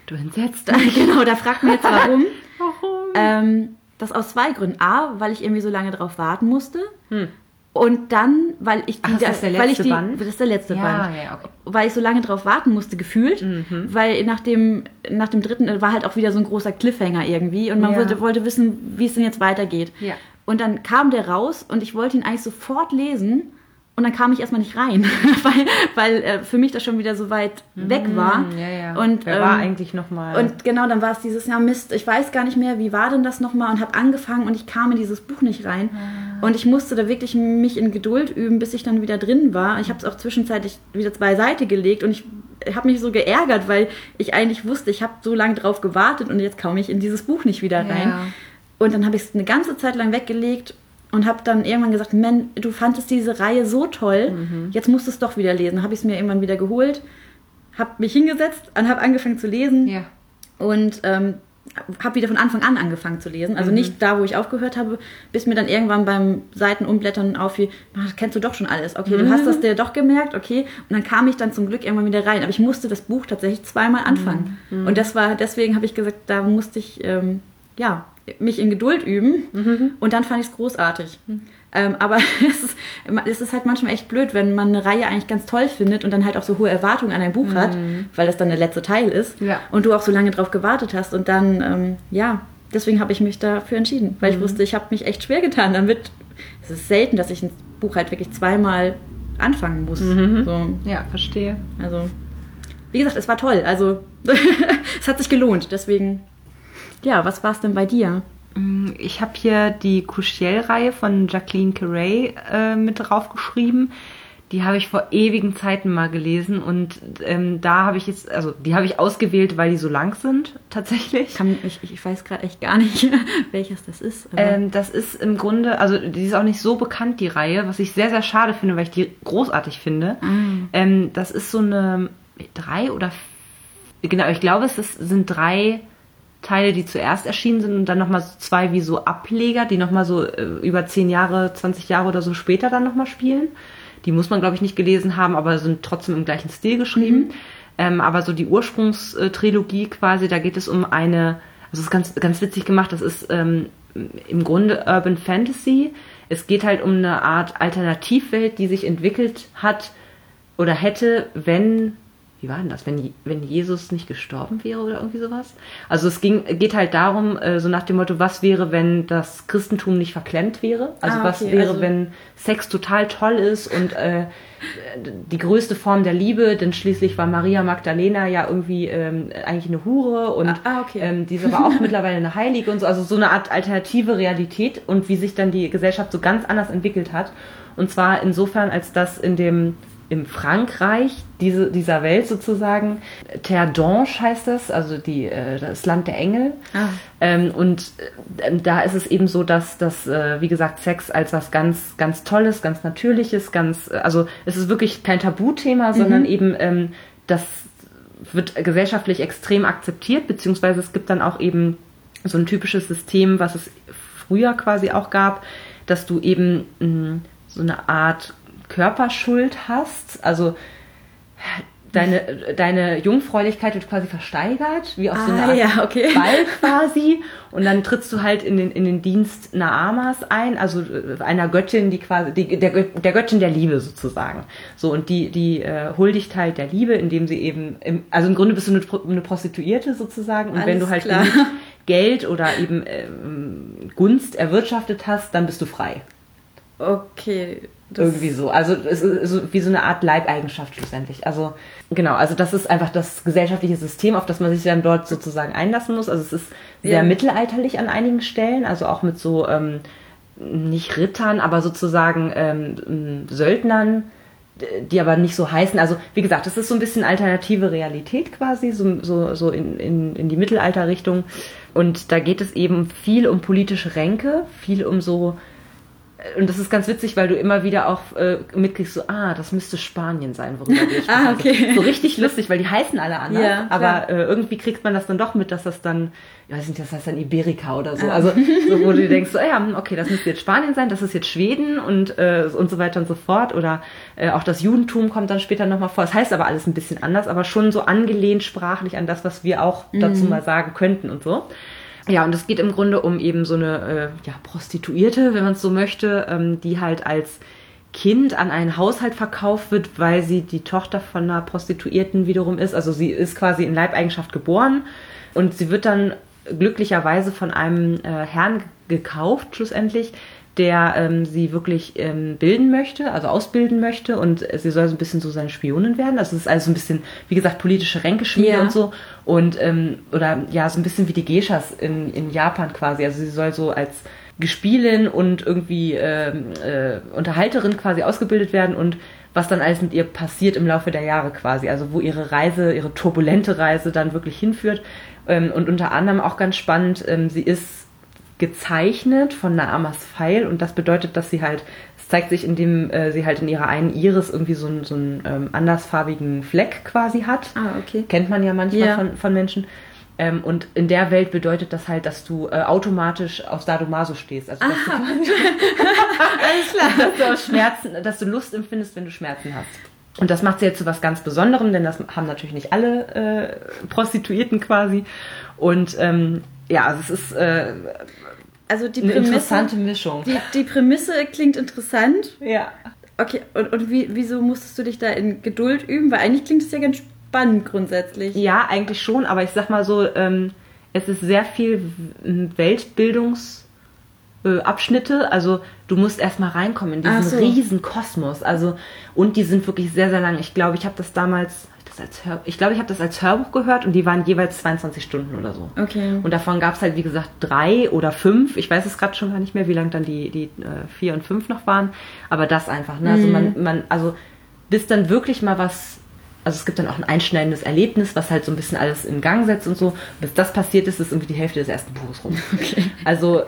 Du entsetzt. *laughs* genau, da fragt man jetzt warum. *laughs* Warum? Ähm, das aus zwei Gründen. A, weil ich irgendwie so lange drauf warten musste. Hm. Und dann, weil ich Ach, das ist der weil ich letzte die, Band? Das ist der letzte Ja, Band. ja, okay. Weil ich so lange drauf warten musste, gefühlt. Mhm. Weil nach dem, nach dem dritten war halt auch wieder so ein großer Cliffhanger irgendwie. Und man Ja. wollte, wollte wissen, wie es denn jetzt weitergeht. Ja. Und dann kam der raus und ich wollte ihn eigentlich sofort lesen. Und dann kam ich erstmal nicht rein, *laughs* weil, weil äh, für mich das schon wieder so weit weg war. Hm, Ja, ja. Und, Wer war ähm, eigentlich nochmal? Und genau, dann war es dieses Jahr Mist, ich weiß gar nicht mehr, wie war denn das nochmal und habe angefangen und ich kam in dieses Buch nicht rein. Und ich musste da wirklich mich in Geduld üben, bis ich dann wieder drin war. Ich habe es auch zwischenzeitlich wieder beiseite gelegt und ich habe mich so geärgert, weil ich eigentlich wusste, ich habe so lange drauf gewartet und jetzt komme ich in dieses Buch nicht wieder rein. Ja. Und dann habe ich es eine ganze Zeit lang weggelegt und habe dann irgendwann gesagt, Man, du fandest diese Reihe so toll, jetzt musst du es doch wieder lesen. Habe ich es mir irgendwann wieder geholt, habe mich hingesetzt und habe angefangen zu lesen. ja. Und ähm, habe wieder von Anfang an angefangen zu lesen. Also mhm. nicht da, wo ich aufgehört habe, bis mir dann irgendwann beim Seitenumblättern auffiel, das kennst du doch schon alles. Okay, mhm. du hast das dir doch gemerkt, okay. Und dann kam ich dann zum Glück irgendwann wieder rein. Aber ich musste das Buch tatsächlich zweimal anfangen. Mhm. Und das war, deswegen habe ich gesagt, da musste ich, ähm, ja, mich in Geduld üben. Mhm. Und dann fand ich es großartig. Mhm. Ähm, aber *laughs* es ist, es ist, halt manchmal echt blöd, wenn man eine Reihe eigentlich ganz toll findet und dann halt auch so hohe Erwartungen an ein Buch mhm. hat, weil das dann der letzte Teil ist ja. und du auch so lange drauf gewartet hast und dann, ähm, ja, deswegen habe ich mich dafür entschieden, weil mhm. ich wusste, ich habe mich echt schwer getan. Wird, es ist selten, dass ich ein Buch halt wirklich zweimal anfangen muss. Mhm. So. Ja, verstehe. Also, wie gesagt, es war toll. Also, *laughs* es hat sich gelohnt. Deswegen, ja, was war es denn bei dir? Mm, ich habe hier die Couchiel-Reihe von Jacqueline Carey äh, mit draufgeschrieben. Die habe ich vor ewigen Zeiten mal gelesen und ähm, da habe ich jetzt, also die habe ich ausgewählt, weil die so lang sind, *laughs* tatsächlich. Kann, ich, ich weiß gerade echt gar nicht, *laughs* welches das ist. Ähm, das ist im Grunde, also die ist auch nicht so bekannt, die Reihe, was ich sehr, sehr schade finde, weil ich die großartig finde. Mm. Ähm, das ist so eine drei oder genau, ich glaube, es ist, sind drei Teile, die zuerst erschienen sind und dann nochmal so zwei wie so Ableger, die nochmal so äh, über zehn Jahre, 20 Jahre oder so später dann nochmal spielen. Die muss man, glaube ich, nicht gelesen haben, aber sind trotzdem im gleichen Stil geschrieben. Mhm. Ähm, aber so die Ursprungstrilogie quasi, da geht es um eine, also es ist ganz, ganz witzig gemacht, das ist ähm, im Grunde Urban Fantasy. Es geht halt um eine Art Alternativwelt, die sich entwickelt hat oder hätte, wenn wie war denn das, wenn, wenn Jesus nicht gestorben wäre oder irgendwie sowas? Also es ging, geht halt darum, äh, so nach dem Motto, was wäre, wenn das Christentum nicht verklemmt wäre? Also ah, okay. was wäre, also wenn Sex total toll ist und äh, die größte Form der Liebe, denn schließlich war Maria Magdalena ja irgendwie ähm, eigentlich eine Hure und ah, ah okay. ähm, diese war auch *laughs* mittlerweile eine Heilige und so, also so eine Art alternative Realität und wie sich dann die Gesellschaft so ganz anders entwickelt hat. Und zwar insofern, als das in dem im Frankreich diese, dieser Welt sozusagen. Terre d'Ange heißt das, also die, äh, das Land der Engel. Ah. Ähm, und äh, da ist es eben so, dass, dass äh, wie gesagt, Sex als was ganz, ganz Tolles, ganz Natürliches, ganz, also es ist wirklich kein Tabuthema, mhm. sondern eben ähm, das wird gesellschaftlich extrem akzeptiert, beziehungsweise es gibt dann auch eben so ein typisches System, was es früher quasi auch gab, dass du eben mh, so eine Art Körperschuld hast, also deine, deine Jungfräulichkeit wird quasi versteigert, wie auf ah, so einer Art ja, okay. Ball quasi. Und dann trittst du halt in den, in den Dienst Naamas ein, also äh, einer Göttin, die quasi, die, der, der Göttin der Liebe sozusagen. So, und die, die äh, huldigt halt der Liebe, indem sie eben, im, also im Grunde bist du eine, eine Prostituierte sozusagen. Und Alles wenn du halt Geld oder eben ähm, Gunst erwirtschaftet hast, dann bist du frei. Okay, irgendwie so. Also es ist wie so eine Art Leibeigenschaft schlussendlich. Also genau, also das ist einfach das gesellschaftliche System, auf das man sich dann dort sozusagen einlassen muss. Also es ist sehr ja. mittelalterlich an einigen Stellen, also auch mit so ähm, nicht Rittern, aber sozusagen ähm, Söldnern, die aber nicht so heißen. Also wie gesagt, das ist so ein bisschen alternative Realität quasi, so, so, so in, in, in die Mittelalterrichtung. Und da geht es eben viel um politische Ränke, viel um so und das ist ganz witzig, weil du immer wieder auch äh, mitkriegst, so, ah, das müsste Spanien sein, worüber wir *laughs* sprechen. ah, okay. So richtig lustig, weil die heißen alle anders. Ja, aber äh, irgendwie kriegt man das dann doch mit, dass das dann, ich weiß nicht, das heißt dann Iberica oder so. Ah. Also, so, wo du *laughs* denkst, so, ja, okay, das müsste jetzt Spanien sein, das ist jetzt Schweden und, äh, und so weiter und so fort. Oder äh, auch das Judentum kommt dann später nochmal vor. Das heißt aber alles ein bisschen anders, aber schon so angelehnt sprachlich an das, was wir auch dazu mhm. mal sagen könnten und so. Ja, und es geht im Grunde um eben so eine äh, ja, Prostituierte, wenn man es so möchte, ähm, die halt als Kind an einen Haushalt verkauft wird, weil sie die Tochter von einer Prostituierten wiederum ist. Also sie ist quasi in Leibeigenschaft geboren und sie wird dann glücklicherweise von einem äh, Herrn gekauft, schlussendlich, der ähm, sie wirklich ähm, bilden möchte, also ausbilden möchte und sie soll so ein bisschen so seine Spionin werden. Also es ist also ein bisschen, wie gesagt, politische Ränkeschmiede ja. und so. Und ähm, oder ja, so ein bisschen wie die Geishas in, in Japan quasi. Also sie soll so als Gespielin und irgendwie ähm, äh, Unterhalterin quasi ausgebildet werden und was dann alles mit ihr passiert im Laufe der Jahre quasi. Also wo ihre Reise, ihre turbulente Reise dann wirklich hinführt. Ähm, und unter anderem auch ganz spannend, ähm, sie ist gezeichnet von Naamas Pfeil und das bedeutet, dass sie halt, es zeigt sich, indem äh, sie halt in ihrer einen Iris irgendwie so, so einen ähm, andersfarbigen Fleck quasi hat. Ah, okay. Kennt man ja manchmal ja. Von, von Menschen. Ähm, und in der Welt bedeutet das halt, dass du äh, automatisch auf Sadomaso stehst. Also, dass du, *laughs* Alles klar. *laughs* dass du, Schmerzen, dass du Lust empfindest, wenn du Schmerzen hast. Und das macht sie jetzt zu was ganz Besonderem, denn das haben natürlich nicht alle äh, Prostituierten quasi. Und ähm, ja, also es ist äh, also die eine Prämisse, interessante Mischung. Die, die Prämisse klingt interessant. Ja. Okay, und, und wie, wieso musstest du dich da in Geduld üben? Weil eigentlich klingt es ja ganz spannend grundsätzlich. Ja, eigentlich schon, aber ich sag mal so, ähm, es ist sehr viel Weltbildungs- äh, Abschnitte. Also du musst erstmal reinkommen in diesen so. riesen Kosmos. Also und die sind wirklich sehr sehr lang. Ich glaube, ich habe das damals, ich glaube, ich habe das als Hörbuch gehört und die waren jeweils 22 Stunden oder so. Okay. Und davon gab es halt wie gesagt drei oder fünf. Ich weiß es gerade schon gar nicht mehr, wie lang dann die die äh, vier und fünf noch waren. Aber das einfach. Ne? Also man man also bis dann wirklich mal was also es gibt dann auch ein einschneidendes Erlebnis, was halt so ein bisschen alles in Gang setzt und so. Bis das passiert ist, ist irgendwie die Hälfte des ersten Buches rum. *laughs* Also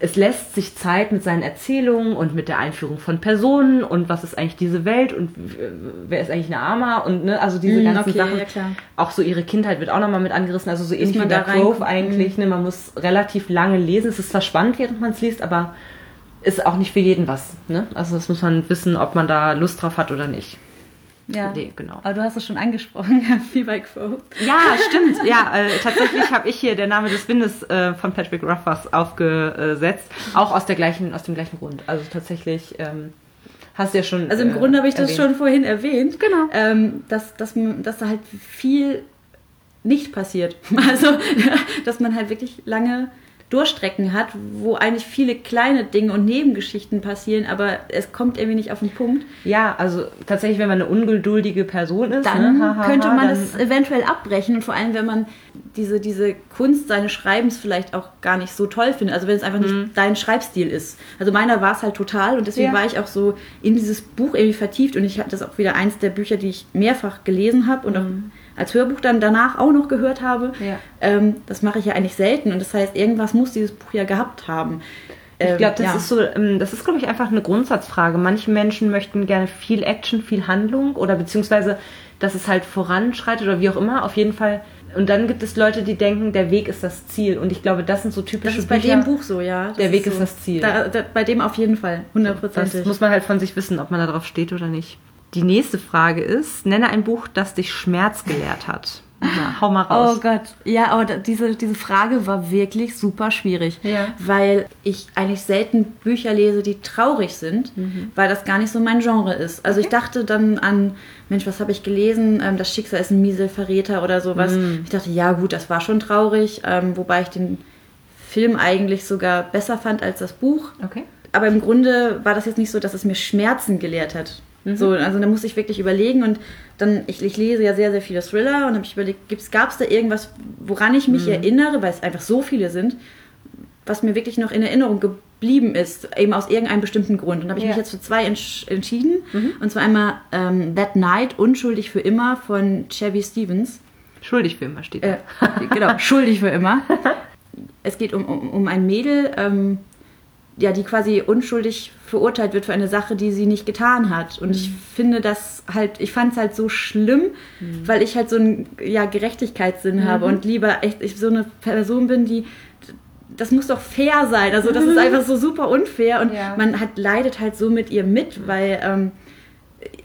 es lässt sich Zeit mit seinen Erzählungen und mit der Einführung von Personen und was ist eigentlich diese Welt und wer ist eigentlich eine Ama und ne, also diese Mm, ganzen okay, Sachen. ja. Auch so ihre Kindheit wird auch nochmal mit angerissen, also so ähnlich man wie da Grove eigentlich. Ne, man muss relativ lange lesen. Es ist zwar spannend, während man es liest, aber ist auch nicht für jeden was. Ne? Also das muss man wissen, ob man da Lust drauf hat oder nicht. Ja. Nee, genau. Aber du hast es schon angesprochen, *laughs* wie bei Crow. Ja, stimmt. Ja, äh, tatsächlich habe ich hier der Name des Windes äh, von Patrick Ruffers aufgesetzt, auch aus der gleichen, aus dem gleichen Grund. Also tatsächlich ähm, hast du ja schon. Also im äh, Grunde habe ich das erwähnt. schon vorhin erwähnt. Genau. Ähm, dass, dass, dass da halt viel nicht passiert. *laughs* Also, *laughs* dass man halt wirklich lange Durchstrecken hat, wo eigentlich viele kleine Dinge und Nebengeschichten passieren, aber es kommt irgendwie nicht auf den Punkt. Ja, also tatsächlich, wenn man eine ungeduldige Person ist, Dann ne, könnte man es eventuell abbrechen und vor allem, wenn man diese, diese Kunst seines Schreibens vielleicht auch gar nicht so toll findet. Also wenn es einfach nicht dein Schreibstil ist. Also meiner war es halt total und deswegen Mhm. Ja. war ich auch so in dieses Buch irgendwie vertieft und ich hatte das auch wieder eins der Bücher, die ich mehrfach gelesen habe und auch als Hörbuch dann danach auch noch gehört habe. Ja. Ähm, das mache ich ja eigentlich selten und das heißt, irgendwas muss dieses Buch ja gehabt haben. Ich glaube, das ja. ist so, ähm, das ist, glaube ich, einfach eine Grundsatzfrage. Manche Menschen möchten gerne viel Action, viel Handlung oder beziehungsweise, dass es halt voranschreitet oder wie auch immer, auf jeden Fall. Und dann gibt es Leute, die denken, der Weg ist das Ziel. Und ich glaube, das sind so typische Das ist bei Bücher. dem Buch so, ja. Das Der Weg ist so. das Ziel. Da, da, bei dem auf jeden Fall, Das hundertprozentig. muss man halt von sich wissen, ob man da drauf steht oder nicht. Die nächste Frage ist, nenne ein Buch, das dich Schmerz gelehrt hat. Na, hau mal raus. Oh Gott, ja, aber diese, diese Frage war wirklich super schwierig, Ja. weil ich eigentlich selten Bücher lese, die traurig sind, weil das gar nicht so mein Genre ist. Also ich dachte dann an, Mensch, was habe ich gelesen? Ähm, das Schicksal ist ein Mieselverräter oder sowas. Ich dachte, ja gut, das war schon traurig, ähm, wobei ich den Film eigentlich sogar besser fand als das Buch. Okay. Aber im Grunde war das jetzt nicht so, dass es mir Schmerzen gelehrt hat. So, also da musste ich wirklich überlegen und dann, ich, ich lese ja sehr, sehr viele Thriller und habe ich überlegt, gab es da irgendwas, woran ich mich erinnere, weil es einfach so viele sind, was mir wirklich noch in Erinnerung geblieben ist, eben aus irgendeinem bestimmten Grund. Und da habe ich Ja. mich jetzt für zwei entsch entschieden. Und zwar einmal ähm, That Night, Unschuldig für immer von Chevy Stevens. Schuldig für immer steht da. Äh, genau, *laughs* schuldig für immer. Es geht um, um, um ein Mädel, ähm, ja, die quasi unschuldig verurteilt wird für eine Sache, die sie nicht getan hat. Und ich finde das halt, ich fand es halt so schlimm, weil ich halt so einen ja, Gerechtigkeitssinn habe und lieber echt ich so eine Person bin, die das muss doch fair sein. Also das ist *laughs* einfach so super unfair und Ja. man hat, leidet halt so mit ihr mit, weil ähm,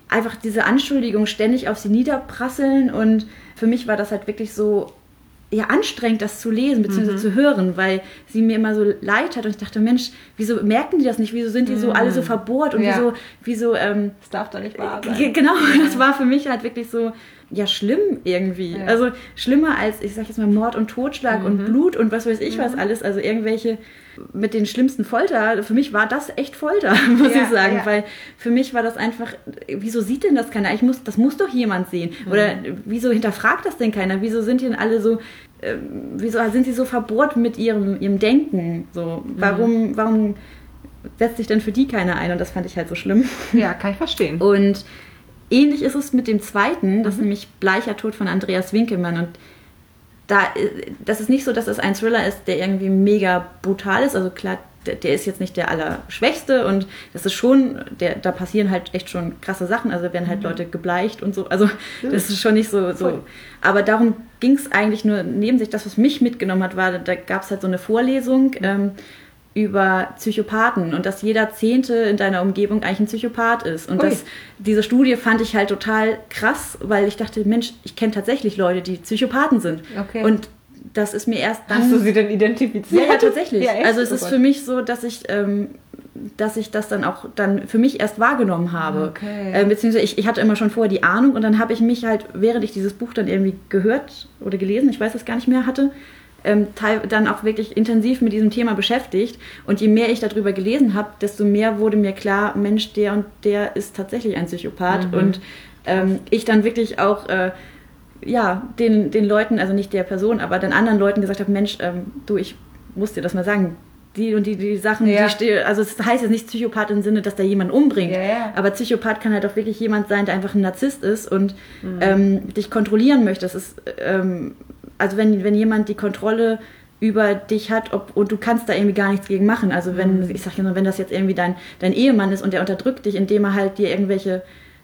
einfach diese Anschuldigungen ständig auf sie niederprasseln und für mich war das halt wirklich so ja anstrengend, das zu lesen bzw. zu hören, weil sie mir immer so leid hat und ich dachte, Mensch, wieso merken die das nicht? Wieso sind die so alle so verbohrt und Ja. wieso, wieso ähm, Das darf doch nicht wahr Ge- Genau, *laughs* das war für mich halt wirklich so, ja, schlimm irgendwie. Ja. Also schlimmer als, ich sag jetzt mal, Mord und Totschlag und Blut und was weiß ich was alles. Also irgendwelche mit den schlimmsten Folter. Für mich war das echt Folter, *laughs* muss Ja, ich sagen. ja. Weil für mich war das einfach, wieso sieht denn das keiner? Ich muss, das muss doch jemand sehen. Oder wieso hinterfragt das denn keiner? Wieso sind denn alle so, ähm, wieso sind sie so verbohrt mit ihrem, ihrem Denken? So, warum, warum setzt sich denn für die keiner ein? Und das fand ich halt so schlimm. *laughs* Ja, kann ich verstehen. Und ähnlich ist es mit dem zweiten, das ist nämlich Bleicher Tod von Andreas Winkelmann. Und da, das ist nicht so, dass es ein Thriller ist, der irgendwie mega brutal ist. Also klar, der, der, ist jetzt nicht der Allerschwächste und das ist schon, der, da passieren halt echt schon krasse Sachen. Also werden halt mhm. Leute gebleicht und so. Also das ist schon nicht so. so. Aber darum ging es eigentlich nur neben sich. Das, was mich mitgenommen hat, war, da gab es halt so eine Vorlesung. Mhm. Ähm, über Psychopathen und dass jeder Zehnte in deiner Umgebung eigentlich ein Psychopath ist. Und das, diese Studie fand ich halt total krass, weil ich dachte, Mensch, ich kenne tatsächlich Leute, die Psychopathen sind. Okay. Und das ist mir erst dann. Hast du sie denn identifiziert? Ja, ja tatsächlich. *laughs* Ja, also es oh ist Gott. für mich so, dass ich, ähm, dass ich das dann auch dann für mich erst wahrgenommen habe. Okay. Äh, beziehungsweise ich, ich hatte immer schon vorher die Ahnung und dann habe ich mich halt, während ich dieses Buch dann irgendwie gehört oder gelesen, ich weiß es gar nicht mehr, hatte, ähm, dann auch wirklich intensiv mit diesem Thema beschäftigt. Und je mehr ich darüber gelesen habe, desto mehr wurde mir klar, Mensch, der und der ist tatsächlich ein Psychopath. Mhm. Und ähm, ich dann wirklich auch äh, ja, den, den Leuten, also nicht der Person, aber den anderen Leuten gesagt habe, Mensch, ähm, du, ich muss dir das mal sagen, die und die, die Sachen, ja. die also es heißt jetzt nicht Psychopath im Sinne, dass da jemand umbringt, ja, ja. aber Psychopath kann halt auch wirklich jemand sein, der einfach ein Narzisst ist und mhm. ähm, dich kontrollieren möchte. Das ist, ähm, also wenn, wenn jemand die Kontrolle über dich hat ob, und du kannst da irgendwie gar nichts gegen machen. Also wenn, mhm. ich sag nur, wenn das jetzt irgendwie dein, dein Ehemann ist und der unterdrückt dich, indem er halt dir irgendwelche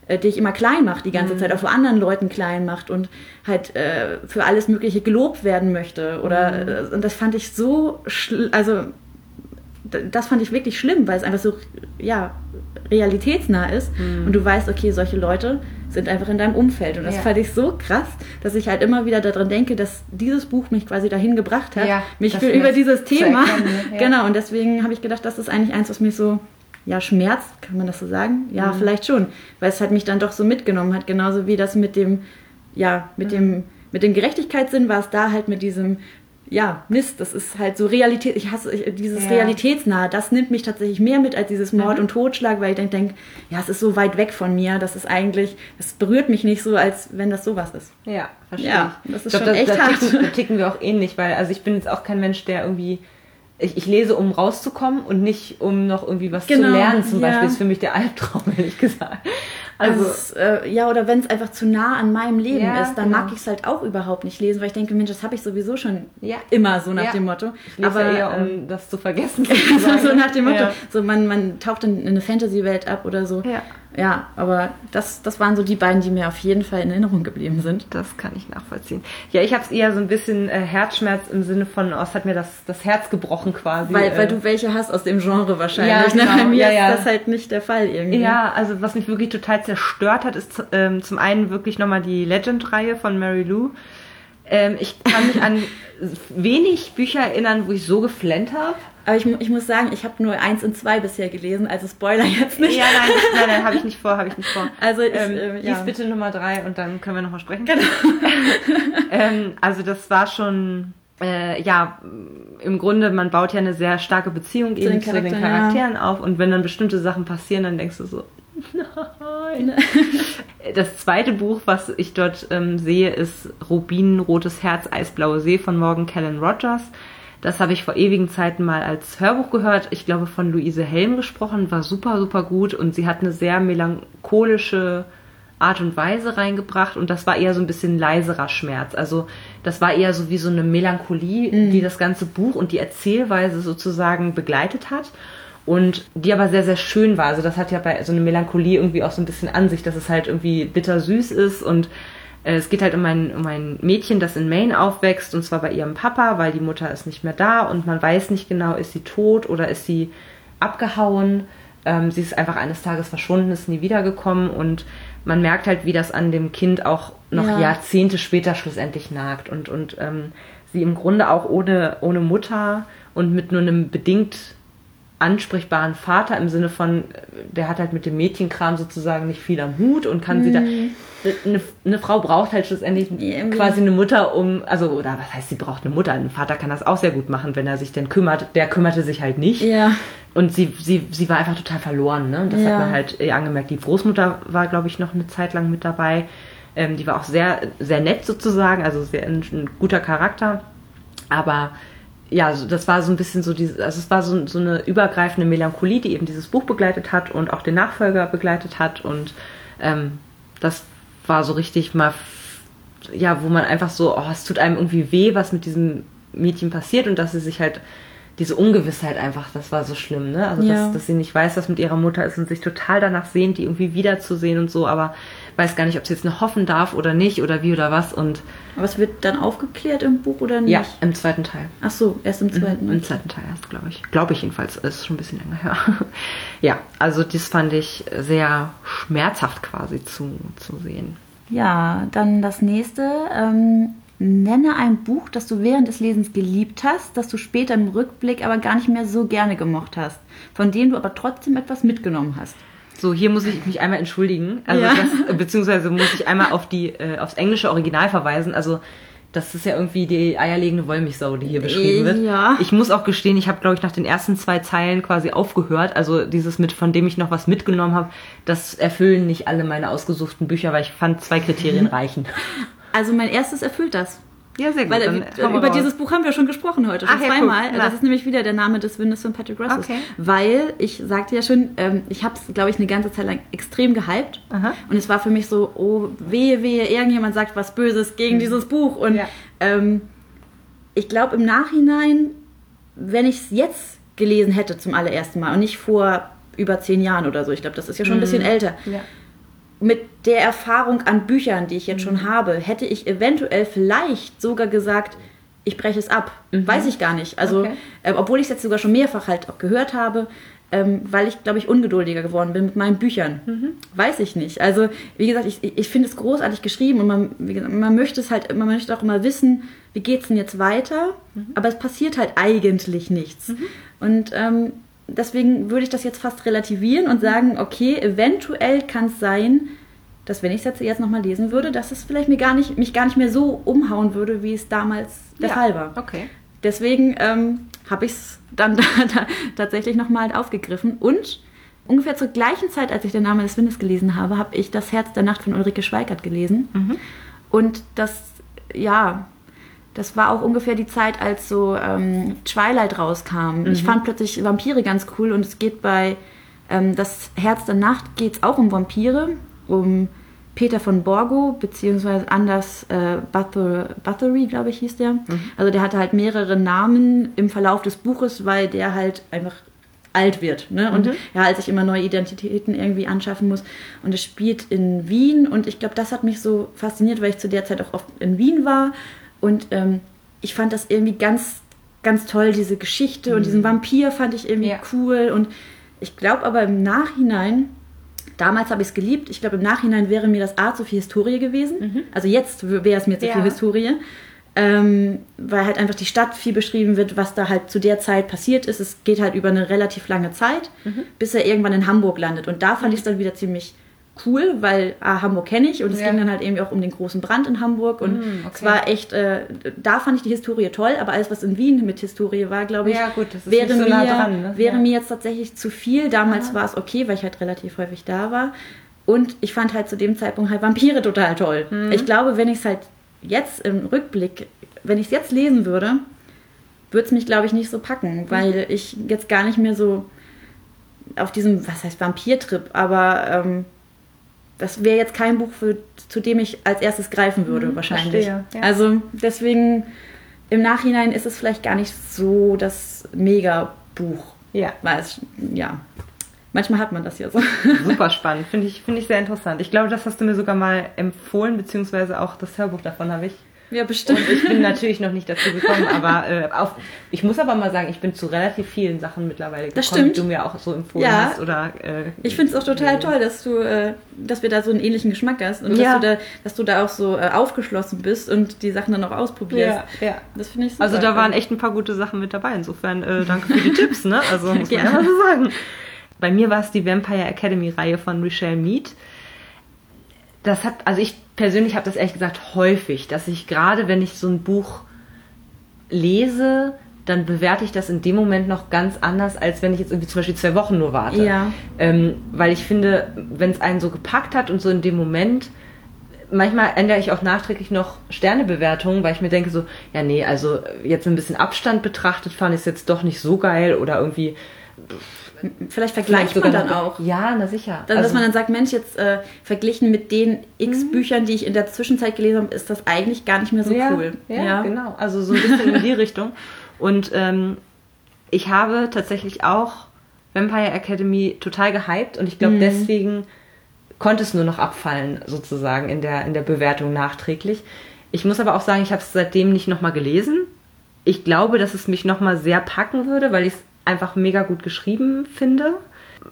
äh, dich immer klein macht die ganze mhm. Zeit, auch vor anderen Leuten klein macht und halt äh, für alles Mögliche gelobt werden möchte. Oder mhm. äh, und das fand ich so, also das fand ich wirklich schlimm, weil es einfach so ja, realitätsnah ist mhm. und du weißt, okay, solche Leute sind einfach in deinem Umfeld. Und das ja. fand ich so krass, dass ich halt immer wieder daran denke, dass dieses Buch mich quasi dahin gebracht hat, ja, mich für, über dieses Thema. Ja. *laughs* Genau, und deswegen habe ich gedacht, das ist eigentlich eins, was mich so ja, Schmerz, kann man das so sagen? Ja, mhm. vielleicht schon, weil es halt mich dann doch so mitgenommen hat, genauso wie das mit dem, ja, mit mhm. dem, mit dem Gerechtigkeitssinn war es da halt mit diesem, ja, Mist, das ist halt so Realität, ich hasse dieses ja. Realitätsnahe, das nimmt mich tatsächlich mehr mit als dieses Mord mhm. und Totschlag, weil ich denke, denk, ja, es ist so weit weg von mir, das ist eigentlich, es berührt mich nicht so, als wenn das sowas ist. Ja, verstehe ja, Das ist ich glaub, schon da, echt da hart. Ticken, da ticken wir auch ähnlich, weil, also ich bin jetzt auch kein Mensch, der irgendwie ich, ich, lese, um rauszukommen und nicht, um noch irgendwie was genau, zu lernen, zum ja. Beispiel. ist für mich der Albtraum, *laughs* ehrlich gesagt. Also, also äh, ja, oder wenn es einfach zu nah an meinem Leben ja, ist, dann genau. mag ich es halt auch überhaupt nicht lesen, weil ich denke, Mensch, das habe ich sowieso schon ja. immer so nach ja. dem Motto. Ich Aber eher, um ähm, das zu vergessen. *laughs* so nach dem Motto, so man, man taucht in eine Fantasy-Welt ab oder so. Ja ja, aber das, das waren so die beiden, die mir auf jeden Fall in Erinnerung geblieben sind. Das kann ich nachvollziehen. Ja, ich habe es eher so ein bisschen äh, Herzschmerz im Sinne von, oh, es hat mir das, das Herz gebrochen quasi. Weil, äh, weil du welche hast aus dem Genre wahrscheinlich. Ja, ne? genau. ne? Bei mir ja. ist das halt nicht der Fall irgendwie. Ja, also was mich wirklich total zerstört hat, ist ähm, zum einen wirklich nochmal die Legend-Reihe von Mary Lou. Ähm, ich kann mich an *laughs* wenig Bücher erinnern, wo ich so geflennt habe. Aber ich, ich muss sagen, ich habe nur eins und zwei bisher gelesen, also Spoiler jetzt nicht. Ja, nein, *laughs* nein, nein, habe ich nicht vor, habe ich nicht vor. Also ich, ähm, äh, ja. lies bitte Nummer drei und dann können wir nochmal sprechen. Genau. *laughs* ähm, also das war schon, äh, ja, im Grunde, man baut ja eine sehr starke Beziehung zu eben den zu den Charakteren ja. auf und wenn dann bestimmte Sachen passieren, dann denkst du so, nein. *laughs* Das zweite Buch, was ich dort ähm, sehe, ist Rubin, Rotes Herz, Eisblaue See von Morgan Callan Rogers. Das habe ich vor ewigen Zeiten mal als Hörbuch gehört. Ich glaube, von Luise Helm gesprochen, war super, super gut und sie hat eine sehr melancholische Art und Weise reingebracht und das war eher so ein bisschen leiserer Schmerz. Also das war eher so wie so eine Melancholie, mhm. die das ganze Buch und die Erzählweise sozusagen begleitet hat und die aber sehr, sehr schön war. Also das hat ja bei so einer Melancholie irgendwie auch so ein bisschen an sich, dass es halt irgendwie bittersüß ist und äh, es geht halt um ein, um ein Mädchen, das in Maine aufwächst und zwar bei ihrem Papa, weil die Mutter ist nicht mehr da und man weiß nicht genau, ist sie tot oder ist sie abgehauen. Ähm, sie ist einfach eines Tages verschwunden, ist nie wiedergekommen und man merkt halt, wie das an dem Kind auch noch ja. Jahrzehnte später schlussendlich nagt und, und ähm, sie im Grunde auch ohne, ohne Mutter und mit nur einem bedingt ansprechbaren Vater im Sinne von, der hat halt mit dem Mädchenkram sozusagen nicht viel am Hut und kann mhm. sie da. Mhm. Eine, eine, Frau braucht halt schlussendlich Irgendwie. quasi eine Mutter, um, also, oder was heißt, sie braucht eine Mutter? Ein Vater kann das auch sehr gut machen, wenn er sich denn kümmert. Der kümmerte sich halt nicht. Ja. Und sie, sie, sie war einfach total verloren, ne? Und das ja. hat man halt eh angemerkt. Die Großmutter war, glaube ich, noch eine Zeit lang mit dabei. Ähm, die war auch sehr, sehr nett sozusagen, also sehr ein, ein guter Charakter. Aber ja, das war so ein bisschen so diese, also es war so, so eine übergreifende Melancholie, die eben dieses Buch begleitet hat und auch den Nachfolger begleitet hat und ähm, das war so richtig mal, ja, wo man einfach so, oh, es tut einem irgendwie weh, was mit diesem Mädchen passiert und dass sie sich halt diese Ungewissheit einfach, das war so schlimm, ne? Also, Ja. dass, dass sie nicht weiß, was mit ihrer Mutter ist und sich total danach sehnt, die irgendwie wiederzusehen und so, aber weiß gar nicht, ob sie jetzt noch hoffen darf oder nicht oder wie oder was. Und Aber es wird dann aufgeklärt im Buch oder nicht? ja, im zweiten Teil. Ach so, erst im zweiten. Im zweiten Teil erst, glaube ich. Glaube ich jedenfalls. Ist schon ein bisschen länger her. *laughs* ja, also das fand ich sehr schmerzhaft quasi zu, zu sehen. Ja, dann das nächste. Ähm, nenne ein Buch, das du während des Lesens geliebt hast, das du später im Rückblick aber gar nicht mehr so gerne gemocht hast, von dem du aber trotzdem etwas mitgenommen hast. So, hier muss ich mich einmal entschuldigen. Also Ja. das, beziehungsweise muss ich einmal auf die, äh, aufs englische Original verweisen. Also das ist ja irgendwie die eierlegende Wollmilchsau, die hier beschrieben wird. Ja. Ich muss auch gestehen, ich habe, glaube ich, nach den ersten zwei Zeilen quasi aufgehört. Also dieses mit, von dem ich noch was mitgenommen habe, das erfüllen nicht alle meine ausgesuchten Bücher, weil ich fand, zwei Kriterien reichen. Also mein erstes erfüllt das. Ja, sehr gut. Weil äh, wir über raus. dieses Buch haben wir schon gesprochen heute, schon Ach ja, zweimal. guck, na. das ist nämlich wieder der Name des Windes von Patrick Ross. Okay. Weil ich sagte ja schon, ähm, ich habe es, glaube ich, eine ganze Zeit lang extrem gehypt. Aha. Und es war für mich so, oh, wehe, wehe, irgendjemand sagt was Böses gegen dieses Buch. Und Mhm. Ja. ähm, ich glaube im Nachhinein, wenn ich es jetzt gelesen hätte zum allerersten Mal und nicht vor über zehn Jahren oder so, ich glaube, das ist ja schon ein bisschen älter, Ja. Mit der Erfahrung an Büchern, die ich jetzt Mhm. schon habe, hätte ich eventuell vielleicht sogar gesagt, ich breche es ab. Weiß ich gar nicht. Also, Mhm. Okay. ähm, obwohl ich es jetzt sogar schon mehrfach halt auch gehört habe, ähm, weil ich, glaube ich, ungeduldiger geworden bin mit meinen Büchern. Mhm. Weiß ich nicht. Also, wie gesagt, ich, ich finde es großartig geschrieben und man, gesagt, man möchte es halt, man möchte auch immer wissen, wie geht es denn jetzt weiter? Mhm. Aber es passiert halt eigentlich nichts. Und ähm, deswegen würde ich das jetzt fast relativieren und sagen, okay, eventuell kann es sein, dass wenn ich es jetzt, nochmal lesen würde, dass es vielleicht mir gar nicht, mich gar nicht mehr so umhauen würde, wie es damals der Ja. Fall war. Okay. Deswegen ähm, habe ich es dann *laughs* da, da tatsächlich nochmal aufgegriffen. Und ungefähr zur gleichen Zeit, als ich den Namen des Windes gelesen habe, habe ich Das Herz der Nacht von Ulrike Schweikert gelesen. Und das, ja, das war auch ungefähr die Zeit, als so ähm, Twilight rauskam. Ich fand plötzlich Vampire ganz cool und es geht bei ähm, Das Herz der Nacht geht es auch um Vampire, um Peter von Borgo, beziehungsweise Anders äh, Bathory, glaube ich, hieß der. Also der hatte halt mehrere Namen im Verlauf des Buches, weil der halt einfach alt wird ne? und ja, halt sich immer neue Identitäten irgendwie anschaffen muss. Und es spielt in Wien und ich glaube, das hat mich so fasziniert, weil ich zu der Zeit auch oft in Wien war und ähm, ich fand das irgendwie ganz, ganz toll, diese Geschichte und diesen Vampir fand ich irgendwie Ja. cool und ich glaube aber im Nachhinein, damals habe ich es geliebt, ich glaube im Nachhinein wäre mir das Art zu viel Historie gewesen. Also jetzt wäre es mir zu Ja. viel Historie. Ähm, weil halt einfach die Stadt viel beschrieben wird, was da halt zu der Zeit passiert ist. Es geht halt über eine relativ lange Zeit, bis er irgendwann in Hamburg landet. Und da fand ich es dann wieder ziemlich cool, weil ah, Hamburg kenne ich und es Ja. ging dann halt irgendwie auch um den großen Brand in Hamburg und Mm, es okay. war echt, äh, da fand ich die Historie toll, aber alles, was in Wien mit Historie war, glaube ich, Ja, gut, wäre, nicht so mir, nah dran, ne? wäre Ja. mir jetzt tatsächlich zu viel. Damals war es okay, weil ich halt relativ häufig da war. Und ich fand halt zu dem Zeitpunkt halt Vampire total toll. Mhm. Ich glaube, wenn ich es halt jetzt im Rückblick, wenn ich es jetzt lesen würde, würde es mich, glaube ich, nicht so packen, Mhm. weil ich jetzt gar nicht mehr so auf diesem, was heißt Vampirtrip, aber ähm, das wäre jetzt kein Buch, für, zu dem ich als erstes greifen würde, wahrscheinlich. Mhm, verstehe, ja. Also deswegen im Nachhinein ist es vielleicht gar nicht so das Mega-Buch. Ja. Weil es, ja, manchmal hat man das ja so. *laughs* Super spannend, finde ich, finde ich sehr interessant. Ich glaube, das hast du mir sogar mal empfohlen, beziehungsweise auch das Hörbuch davon habe ich. Ja, bestimmt. Und ich bin natürlich noch nicht dazu gekommen, aber äh, auf, ich muss aber mal sagen, ich bin zu relativ vielen Sachen mittlerweile gekommen, Das stimmt. die du mir auch so empfohlen Ja. hast. Oder, äh, Ich finde es auch total toll, dass du, äh, dass wir da so einen ähnlichen Geschmack hast und Ja. dass, du da, dass du da auch so äh, aufgeschlossen bist und die Sachen dann auch ausprobierst. Ja, ja. Das finde ich super. Also da waren echt ein paar gute Sachen mit dabei. Insofern äh, danke für die *laughs* Tipps, ne? Also muss man ja mal so sagen. Bei mir war es die Vampire Academy Reihe von Michelle Mead. Das hat, also ich persönlich habe das ehrlich gesagt häufig, dass ich gerade, wenn ich so ein Buch lese, dann bewerte ich das in dem Moment noch ganz anders, als wenn ich jetzt irgendwie zum Beispiel zwei Wochen nur warte. Ja. Ähm, weil ich finde, wenn es einen so gepackt hat und so in dem Moment, manchmal ändere ich auch nachträglich noch Sternebewertungen, weil ich mir denke so, ja nee, also jetzt ein bisschen Abstand betrachtet, fand ich es jetzt doch nicht so geil oder irgendwie Vielleicht vergleicht man dann auch. Ja, na sicher. Dann, dass Also- man dann sagt, Mensch, jetzt äh, verglichen mit den x Mhm. Büchern, die ich in der Zwischenzeit gelesen habe, ist das eigentlich gar nicht mehr so ja, cool. Ja, genau. Also so ein bisschen in die *laughs* Richtung. Und ähm, ich habe tatsächlich auch Vampire Academy total gehypt und ich glaube, mhm. deswegen konnte es nur noch abfallen, sozusagen, in der, in der Bewertung nachträglich. Ich muss aber auch sagen, ich habe es seitdem nicht nochmal gelesen. Ich glaube, dass es mich nochmal sehr packen würde, weil ich es einfach mega gut geschrieben finde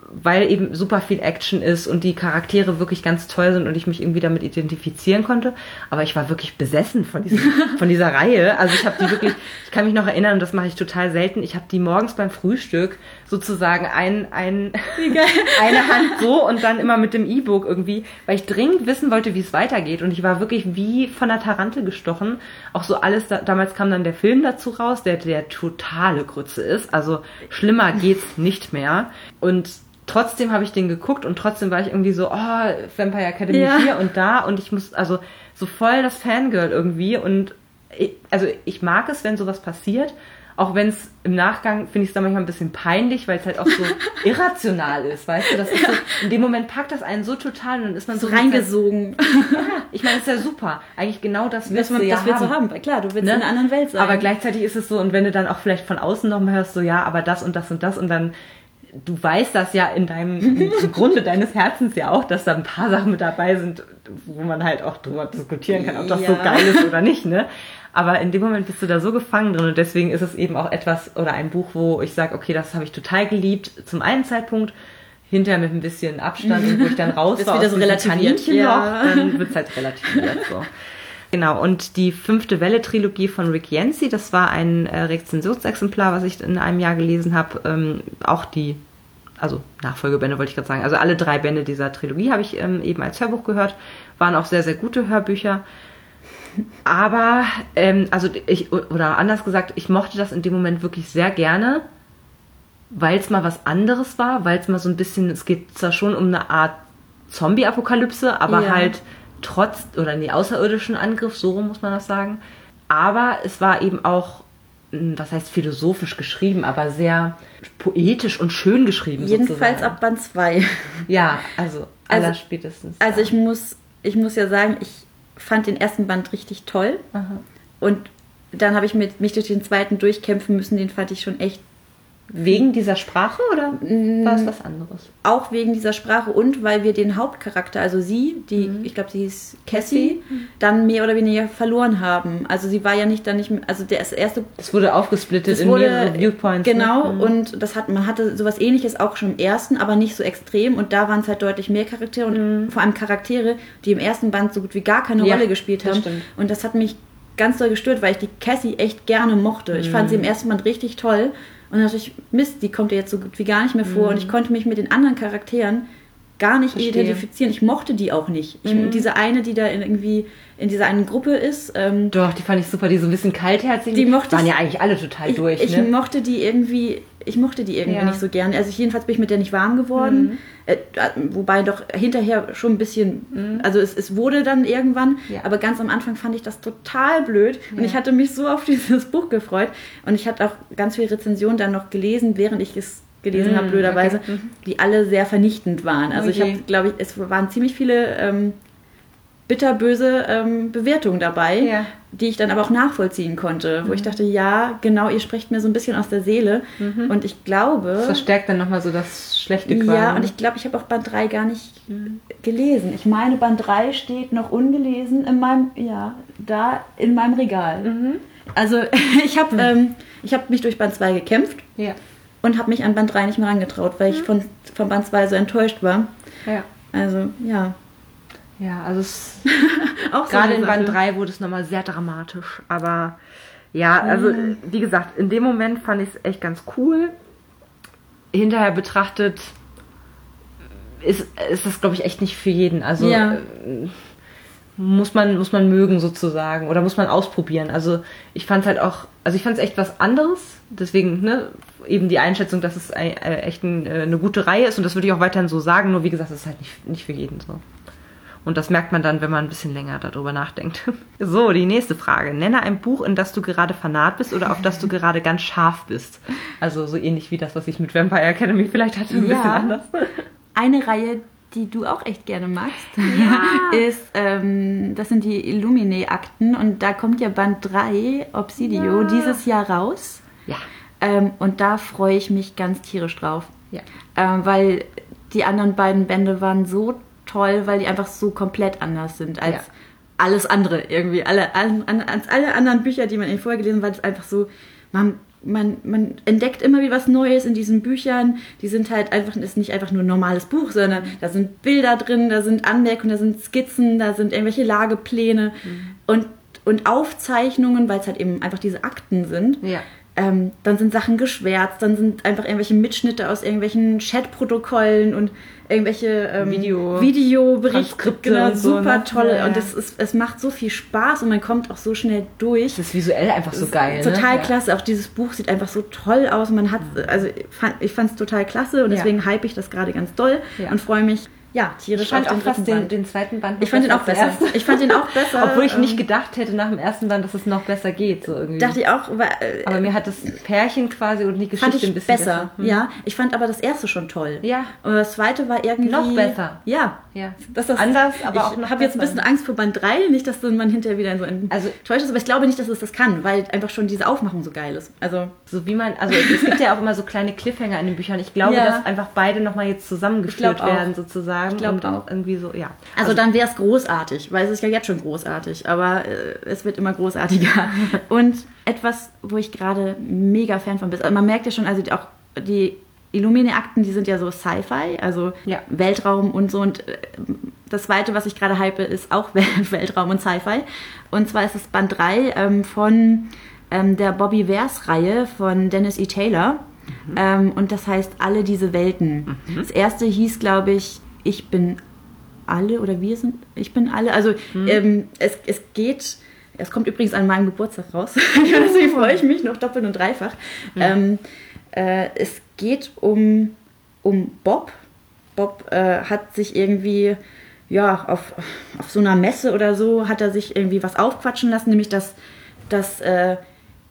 weil eben super viel Action ist und die Charaktere wirklich ganz toll sind und ich mich irgendwie damit identifizieren konnte. Aber ich war wirklich besessen von, diesem, *laughs* von dieser Reihe. Also ich habe die wirklich, ich kann mich noch erinnern, und das mache ich total selten, ich habe die morgens beim Frühstück sozusagen ein, ein, *laughs* eine Hand so und dann immer mit dem E-Book irgendwie, weil ich dringend wissen wollte, wie es weitergeht. Und ich war wirklich wie von der Tarantel gestochen. Auch so alles, da, damals kam dann der Film dazu raus, der der totale Grütze ist. Also schlimmer geht's nicht mehr. Und trotzdem habe ich den geguckt und trotzdem war ich irgendwie so, oh, Vampire Academy ja. hier und da und ich muss, also so voll das Fangirl irgendwie und ich, also ich mag es, wenn sowas passiert, auch wenn es im Nachgang, finde ich es dann manchmal ein bisschen peinlich, weil es halt auch so *laughs* irrational ist, weißt du, das ist so, in dem Moment packt das einen so total und dann ist man so, so reingesogen. *laughs* ja, ich meine, es ist ja super. Eigentlich genau das willst das, du ja das willst haben. haben, weil klar, du willst ne? in einer anderen Welt sein. Aber gleichzeitig ist es so, und wenn du dann auch vielleicht von außen nochmal hörst, so ja, aber das und das und das und dann du weißt das ja in deinem *laughs* im Grunde deines Herzens ja auch, dass da ein paar Sachen mit dabei sind, wo man halt auch drüber diskutieren kann, ob das ja. so geil ist oder nicht, ne? Aber in dem Moment bist du da so gefangen drin und deswegen ist es eben auch etwas oder ein Buch, wo ich sage, okay, das habe ich total geliebt zum einen Zeitpunkt, hinterher mit ein bisschen Abstand wo ich dann *laughs* raus war aus so Kaninchenloch, ja. dann wird's halt relativiert so. Genau, und die fünfte Welle-Trilogie von Rick Yancey, das war ein äh, Rezensionsexemplar, was ich in einem Jahr gelesen habe. Ähm, auch die, also Nachfolgebände wollte ich gerade sagen. Also alle drei Bände dieser Trilogie habe ich ähm, eben als Hörbuch gehört. Waren auch sehr, sehr gute Hörbücher. Aber, ähm, also ich, oder anders gesagt, ich mochte das in dem Moment wirklich sehr gerne, weil es mal was anderes war, weil es mal so ein bisschen, es geht zwar schon um eine Art Zombie-Apokalypse, aber ja. halt trotz, oder nee, außerirdischen Angriff, so muss man das sagen. Aber es war eben auch, hm, was heißt philosophisch geschrieben, aber sehr poetisch und schön geschrieben. Jedenfalls sozusagen. ab Band 2. Ja, also, also, spätestens. Also ich muss, ich muss ja sagen, ich fand den ersten Band richtig toll. Aha. Und dann habe ich mit, mich durch den zweiten durchkämpfen müssen, den fand ich schon echt Wegen dieser Sprache oder war es was anderes? Auch wegen dieser Sprache und weil wir den Hauptcharakter, also sie, die, mhm. ich glaube, sie ist Cassie, mhm. dann mehr oder weniger verloren haben. Also sie war ja nicht dann nicht mehr, also der erste. Es wurde aufgesplittet in wurde, mehrere Viewpoints. Ne? Genau, ne? und das hat, man hatte sowas ähnliches auch schon im ersten, aber nicht so extrem. Und da waren es halt deutlich mehr Charaktere und mhm. vor allem Charaktere, die im ersten Band so gut wie gar keine ja, Rolle gespielt haben. Das und das hat mich ganz doll gestört, weil ich die Cassie echt gerne mochte. Ich fand sie im mhm. ersten Band richtig toll. Und dann dachte ich, Mist, die kommt ja jetzt so gut wie gar nicht mehr vor. Mhm. Und ich konnte mich mit den anderen Charakteren gar nicht Verstehe. identifizieren. Ich mochte die auch nicht. Ich, mhm. Diese eine, die da in irgendwie in dieser einen Gruppe ist. Ähm, Doch, die fand ich super, die so ein bisschen kaltherzig. Die mochte waren ja eigentlich alle total ich, durch. Ich ne? mochte die irgendwie, ich mochte die irgendwie ja. nicht so gerne. Also ich, jedenfalls bin ich mit der nicht warm geworden. Mhm. Äh, wobei doch hinterher schon ein bisschen, mhm. also es, es wurde dann irgendwann, ja. aber ganz am Anfang fand ich das total blöd. Ja. Und ich hatte mich so auf *laughs* dieses Buch gefreut. Und ich hatte auch ganz viele Rezensionen dann noch gelesen, während ich es gelesen mhm, habe, blöderweise, okay. Mhm. die alle sehr vernichtend waren. Also okay. ich habe, glaube ich, es waren ziemlich viele ähm, bitterböse ähm, Bewertungen dabei, ja. die ich dann aber auch nachvollziehen konnte, wo mhm. ich dachte, ja, genau, ihr sprecht mir so ein bisschen aus der Seele. Mhm. Und ich glaube. Das verstärkt dann nochmal so das schlechte Qualen. Ja, und ich glaube, ich habe auch Band 3 gar nicht mhm. gelesen. Ich meine, Band 3 steht noch ungelesen in meinem, ja, da in meinem Regal. Mhm. Also *laughs* ich habe ähm, hab mich durch Band 2 gekämpft. Ja und habe mich an Band 3 nicht mehr angetraut, weil ich mhm. von, von Band 2 so enttäuscht war. Ja. Also, ja. Ja, also es *laughs* auch gerade in Band 3 wurde es nochmal sehr dramatisch. Aber ja, also mhm. wie gesagt, in dem Moment fand ich es echt ganz cool. Hinterher betrachtet ist, ist das, glaube ich, echt nicht für jeden. Also ja. äh, muss man, muss man mögen sozusagen oder muss man ausprobieren. Also ich fand es halt auch, also ich fand es echt was anderes. Deswegen, ne, eben die Einschätzung, dass es äh, echt ein, äh, eine gute Reihe ist und das würde ich auch weiterhin so sagen, nur wie gesagt, es ist halt nicht, nicht für jeden so. Und das merkt man dann, wenn man ein bisschen länger darüber nachdenkt. *laughs* So, die nächste Frage. Nenne ein Buch, in das du gerade fanat bist oder auf das du gerade ganz scharf bist. Also so ähnlich wie das, was ich mit Vampire Academy vielleicht hatte, ein ja. bisschen anders. *laughs* Eine Reihe, die du auch echt gerne magst, ja. *laughs* ist, ähm, das sind die Illumine-Akten und da kommt ja Band 3, Obsidio, ja. dieses Jahr raus. Ja. Ähm, und da freue ich mich ganz tierisch drauf. Ja. Ähm, weil die anderen beiden Bände waren so toll, weil die einfach so komplett anders sind als Ja. alles andere irgendwie. Alle, an, an, als alle anderen Bücher, die man eben vorher gelesen hat, es einfach so, man, man, man entdeckt immer wieder was Neues in diesen Büchern. Die sind halt einfach, ist nicht einfach nur ein normales Buch, sondern da sind Bilder drin, da sind Anmerkungen, da sind Skizzen, da sind irgendwelche Lagepläne und, und Aufzeichnungen, weil es halt eben einfach diese Akten sind. Ja. Ähm, dann sind Sachen geschwärzt, dann sind einfach irgendwelche Mitschnitte aus irgendwelchen Chatprotokollen und irgendwelche ähm, Video- Videoberichte. Genau, so, super ne? toll. Ja, ja. Und es, ist, es macht so viel Spaß und man kommt auch so schnell durch. Das ist visuell einfach so geil. Total ne? klasse. Auch dieses Buch sieht einfach so toll aus. Man hat, also ich fand es total klasse und Ja. deswegen hype ich das gerade ganz doll Ja. und freue mich, ja, tierisch Ich fand auch den fast den, den zweiten Band Ich fand den besser auch besser. Ich fand den auch besser. Obwohl ich nicht ähm, gedacht hätte nach dem ersten Band, dass es noch besser geht. So irgendwie. Dachte ich auch, weil, äh, aber mir hat das Pärchen quasi und die Geschichte ein bisschen besser. Hm. Ja, ich fand aber das erste schon toll. Ja. Und das zweite war irgendwie Noch besser. Ja. Ja. Das ist Anders, aber auch ich habe jetzt ein besser. bisschen Angst vor Band 3, nicht, dass man hinterher wieder in so ein Also- enttäuscht ist, aber ich glaube nicht, dass es das kann, weil einfach schon diese Aufmachung so geil ist. Also So wie man, also es gibt ja auch immer so kleine Cliffhanger in den Büchern. Ich glaube, Ja. dass einfach beide nochmal jetzt zusammengeführt werden, sozusagen. Ich glaub und auch. irgendwie so, ja. Also, dann wäre es großartig, weil es ist ja jetzt schon großartig, aber äh, es wird immer großartiger. *laughs* Und etwas, wo ich gerade mega Fan von bin, also man merkt ja schon, also die, auch die Illumine-Akten, die sind ja so Sci-Fi, also Ja. Weltraum und so. Und äh, das zweite, was ich gerade hype, ist auch *laughs* Wel- Weltraum und Sci-Fi. Und zwar ist es Band 3 ähm, von ähm, der Bobby Vers-Reihe von Dennis E. Taylor. Ähm, und das heißt Alle diese Welten. Das erste hieß, glaube ich, Ich bin alle oder wir sind, ich bin alle. Also ähm, es, es geht, es kommt übrigens an meinem Geburtstag raus. *laughs* Deswegen *laughs* freue ich mich noch doppelt und dreifach. Ähm, äh, es geht um, um Bob. Bob äh, hat sich irgendwie, ja, auf, auf so einer Messe oder so, hat er sich irgendwie was aufquatschen lassen, nämlich dass, dass äh,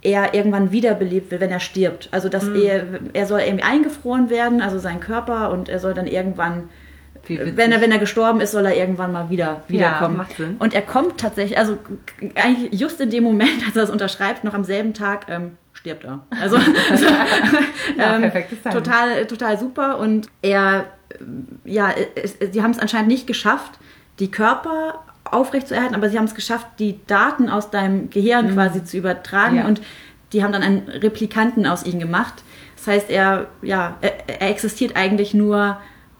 er irgendwann wiederbelebt wird, wenn er stirbt. Also dass er, er soll irgendwie eingefroren werden, also sein Körper, und er soll dann irgendwann. Wenn er, wenn er gestorben ist, soll er irgendwann mal wieder wiederkommen. macht Sinn. Und er kommt tatsächlich, also eigentlich just in dem Moment, *laughs* als er das unterschreibt, noch am selben Tag ähm, stirbt er. Also, *laughs* also Ja, ähm, total, total super. Und er, ähm, ja, es, sie haben es anscheinend nicht geschafft, die Körper aufrechtzuerhalten, aber sie haben es geschafft, die Daten aus deinem Gehirn quasi zu übertragen Mhm. Ja. und die haben dann einen Replikanten aus ihm gemacht. Das heißt, er, ja, er, er existiert eigentlich nur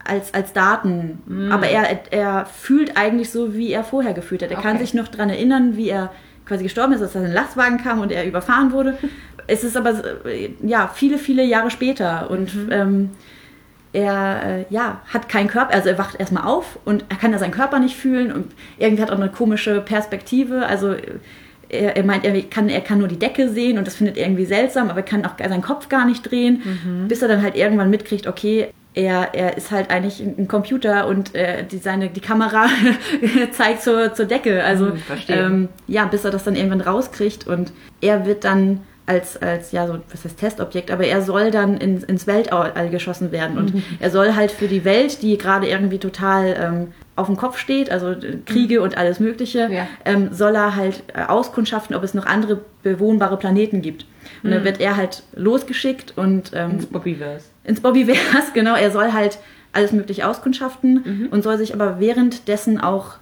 als, als Daten, Mhm. aber er, er fühlt eigentlich so, wie er vorher gefühlt hat. Er kann Okay. sich noch daran erinnern, wie er quasi gestorben ist, dass er in den Lastwagen kam und er überfahren wurde. *laughs* Es ist aber ja viele, viele Jahre später und Mhm. ähm, er äh, ja, hat keinen Körper, also er wacht erstmal auf und er kann ja seinen Körper nicht fühlen und irgendwie hat er auch eine komische Perspektive. Also er, er meint, er kann, er kann nur die Decke sehen und das findet er irgendwie seltsam, aber er kann auch seinen Kopf gar nicht drehen, Mhm. bis er dann halt irgendwann mitkriegt, okay, er, er ist halt eigentlich ein Computer und äh, die, seine, die Kamera *laughs* zeigt zur, zur Decke. Also Hm, ähm, ja, bis er das dann irgendwann rauskriegt und er wird dann als, als ja, so, was heißt Testobjekt, aber er soll dann ins, ins Weltall geschossen werden und Mhm. er soll halt für die Welt, die gerade irgendwie total ähm, auf dem Kopf steht, also äh, Kriege und alles Mögliche, Mhm. Ja. ähm, soll er halt äh, auskundschaften, ob es noch andere bewohnbare Planeten gibt. Und Mhm. dann wird er halt losgeschickt und ähm, ins Bobbyverse. Ins Bobbyverse, *laughs* genau. Er soll halt alles mögliche auskundschaften Mhm. und soll sich aber währenddessen auch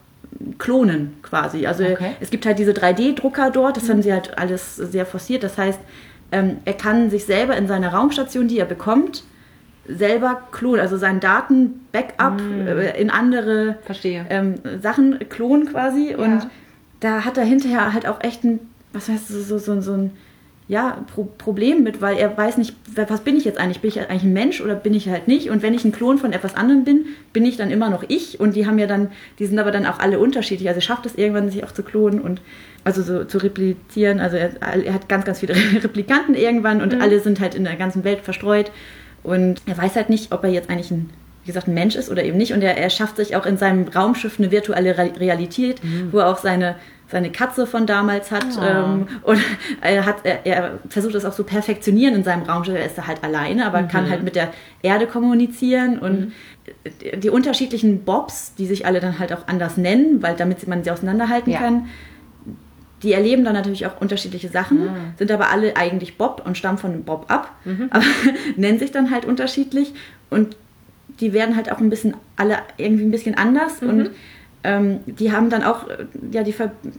klonen quasi. Also Okay. es gibt halt diese 3D-Drucker dort, das haben sie halt alles sehr forciert. Das heißt, ähm, er kann sich selber in seiner Raumstation, die er bekommt, selber klonen, also seinen Daten-Backup äh, in andere ähm, Sachen klonen quasi. Und Ja. da hat er hinterher halt auch echt ein, was heißt so, so, so, so ein ja, Pro Problem mit, weil er weiß nicht, was bin ich jetzt eigentlich? Bin ich eigentlich ein Mensch oder bin ich halt nicht? Und wenn ich ein Klon von etwas anderem bin, bin ich dann immer noch ich. Und die haben ja dann, die sind aber dann auch alle unterschiedlich. Also er schafft es irgendwann, sich auch zu klonen und also so zu replizieren. Also er, er hat ganz, ganz viele *laughs* Replikanten irgendwann und alle sind halt in der ganzen Welt verstreut. Und er weiß halt nicht, ob er jetzt eigentlich ein, wie gesagt, ein Mensch ist oder eben nicht. Und er, er schafft sich auch in seinem Raumschiff eine virtuelle Re Realität, wo er auch seine, seine Katze von damals hat. Oh. Ähm, und *laughs* er, hat, er, er versucht das auch so perfektionieren in seinem Raumschiff. Er ist da halt alleine, aber kann halt mit der Erde kommunizieren. Und die, die unterschiedlichen Bobs, die sich alle dann halt auch anders nennen, weil damit man sie auseinanderhalten Ja. kann, die erleben dann natürlich auch unterschiedliche Sachen, Ah. sind aber alle eigentlich Bob und stammen von Bob ab, Mhm. aber *laughs* nennen sich dann halt unterschiedlich und die werden halt auch ein bisschen alle irgendwie ein bisschen anders Mhm. und ähm, die haben dann auch, ja, die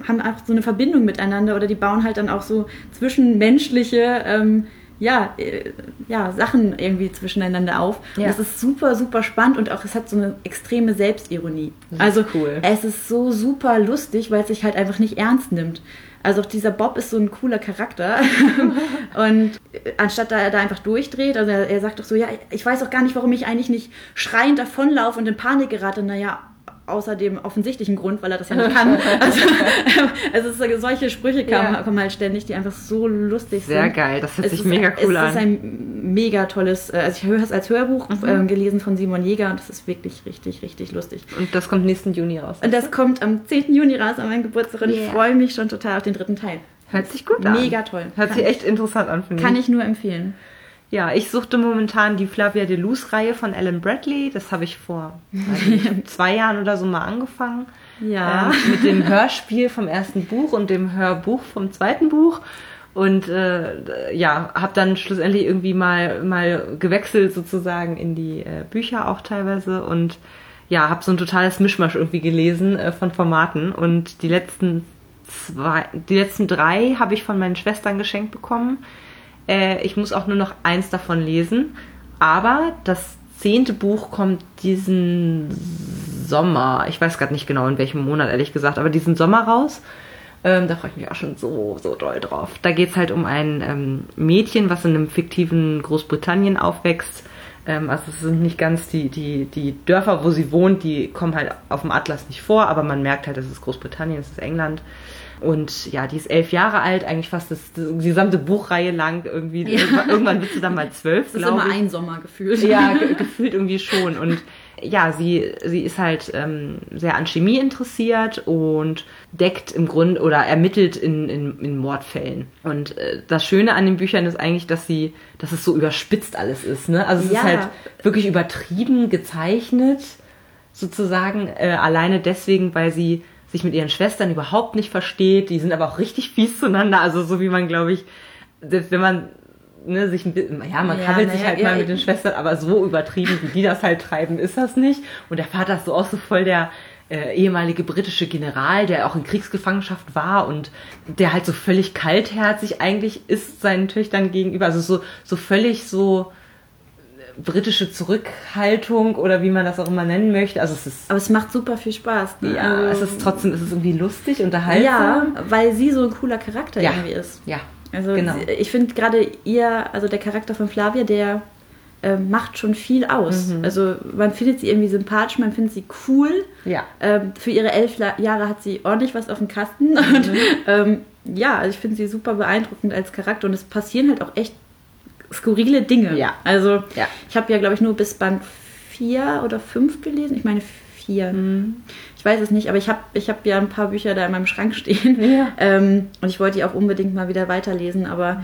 haben auch so eine Verbindung miteinander oder die bauen halt dann auch so zwischenmenschliche, ähm, ja, äh, ja, Sachen irgendwie zwischeneinander auf. Ja. Und das ist super, super spannend und auch es hat so eine extreme Selbstironie. Also cool. es ist so super lustig, weil es sich halt einfach nicht ernst nimmt. Also auch dieser Bob ist so ein cooler Charakter. *laughs* und äh, anstatt da er da einfach durchdreht, also er, er sagt doch so, ja, ich weiß auch gar nicht, warum ich eigentlich nicht schreiend davonlaufe und in Panik gerate. Naja, außer dem offensichtlichen Grund, weil er das ja nicht kann. *laughs* Also, also es ist, solche Sprüche kommen, Ja. kommen halt ständig, die einfach so lustig Sehr sind. geil, das hört Es sich ist, mega cool es an. ist ein mega tolles, äh, also ich höre es als Hörbuch Mhm. ähm, gelesen von Simon Jäger und das ist wirklich richtig, richtig lustig. Und das kommt nächsten Juni raus. Und das kommt am 10. Juni raus an meinem Geburtstag und ich Yeah. freue mich schon total auf den dritten Teil. Hört sich gut an. Mega toll. Hört sich echt interessant an, finde Kann ich nur empfehlen. Ja, ich suchte momentan die Flavia Deleuze-Reihe von Ellen Bradley. Das habe ich vor nicht, *laughs* zwei Jahren oder so mal angefangen. Ja. Ähm, mit dem Hörspiel vom ersten Buch und dem Hörbuch vom zweiten Buch. Und äh, ja, habe dann schlussendlich irgendwie mal, mal gewechselt sozusagen in die äh, Bücher auch teilweise. Und ja, habe so ein totales Mischmasch irgendwie gelesen äh, von Formaten. Und die letzten zwei, die letzten drei habe ich von meinen Schwestern geschenkt bekommen. Äh, ich muss auch nur noch eins davon lesen. Aber das zehnte Buch kommt diesen Sommer. Ich weiß gerade nicht genau in welchem Monat, ehrlich gesagt, aber diesen Sommer raus. Ähm, da freue ich mich auch schon so, so doll drauf. Da geht es halt um ein ähm, Mädchen, was in einem fiktiven Großbritannien aufwächst. Ähm, also es sind nicht ganz die, die, die Dörfer, wo sie wohnt, die kommen halt auf dem Atlas nicht vor, aber man merkt halt, das ist Großbritannien, das ist England. Und ja, die ist elf Jahre alt, eigentlich fast das, die gesamte Buchreihe lang irgendwie. Ja. Irgendwann, irgendwann wird sie dann mal zwölf, *laughs* Das ist glaube immer ich. ein Sommer gefühlt. Ja, *laughs* ge gefühlt irgendwie schon. Und ja, sie, sie ist halt ähm, sehr an Chemie interessiert und deckt im Grunde oder ermittelt in, in, in Mordfällen. Und äh, das Schöne an den Büchern ist eigentlich, dass sie, dass es so überspitzt alles ist. Ne? Also es Ja. ist halt wirklich übertrieben gezeichnet, sozusagen, äh, alleine deswegen, weil sie sich mit ihren Schwestern überhaupt nicht versteht. Die sind aber auch richtig fies zueinander. Also so wie man, glaube ich, selbst wenn man ne, sich ein bisschen, ja, man Ja, krabbelt sich naja, halt ja, mal mit den Schwestern, aber so übertrieben, wie die das halt treiben, ist das nicht. Und der Vater ist so auch so voll der äh, ehemalige britische General, der auch in Kriegsgefangenschaft war und der halt so völlig kaltherzig eigentlich ist seinen Töchtern gegenüber. Also so, so völlig so britische Zurückhaltung oder wie man das auch immer nennen möchte. Also es ist Aber es macht super viel Spaß. ne? ja, Also- es ist trotzdem, es ist irgendwie lustig, unterhaltsam. Ja, weil sie so ein cooler Charakter Ja. irgendwie ist. Ja, Also Genau. sie, ich finde gerade ihr, also der Charakter von Flavia, der äh, macht schon viel aus. Mhm. Also man findet sie irgendwie sympathisch, man findet sie cool. ja. Ähm, für ihre elf La- Jahre hat sie ordentlich was auf dem Kasten. *laughs* Mhm. Und, ähm, ja, also ich finde sie super beeindruckend als Charakter und es passieren halt auch echt skurrile Dinge. Ja. Also Ja. ich habe ja, glaube ich, nur bis Band 4 oder 5 gelesen. Ich meine 4. Mhm. Ich weiß es nicht, aber ich habe ich hab ja ein paar Bücher da in meinem Schrank stehen. *laughs* Ja. Ähm, und ich wollte die auch unbedingt mal wieder weiterlesen. Aber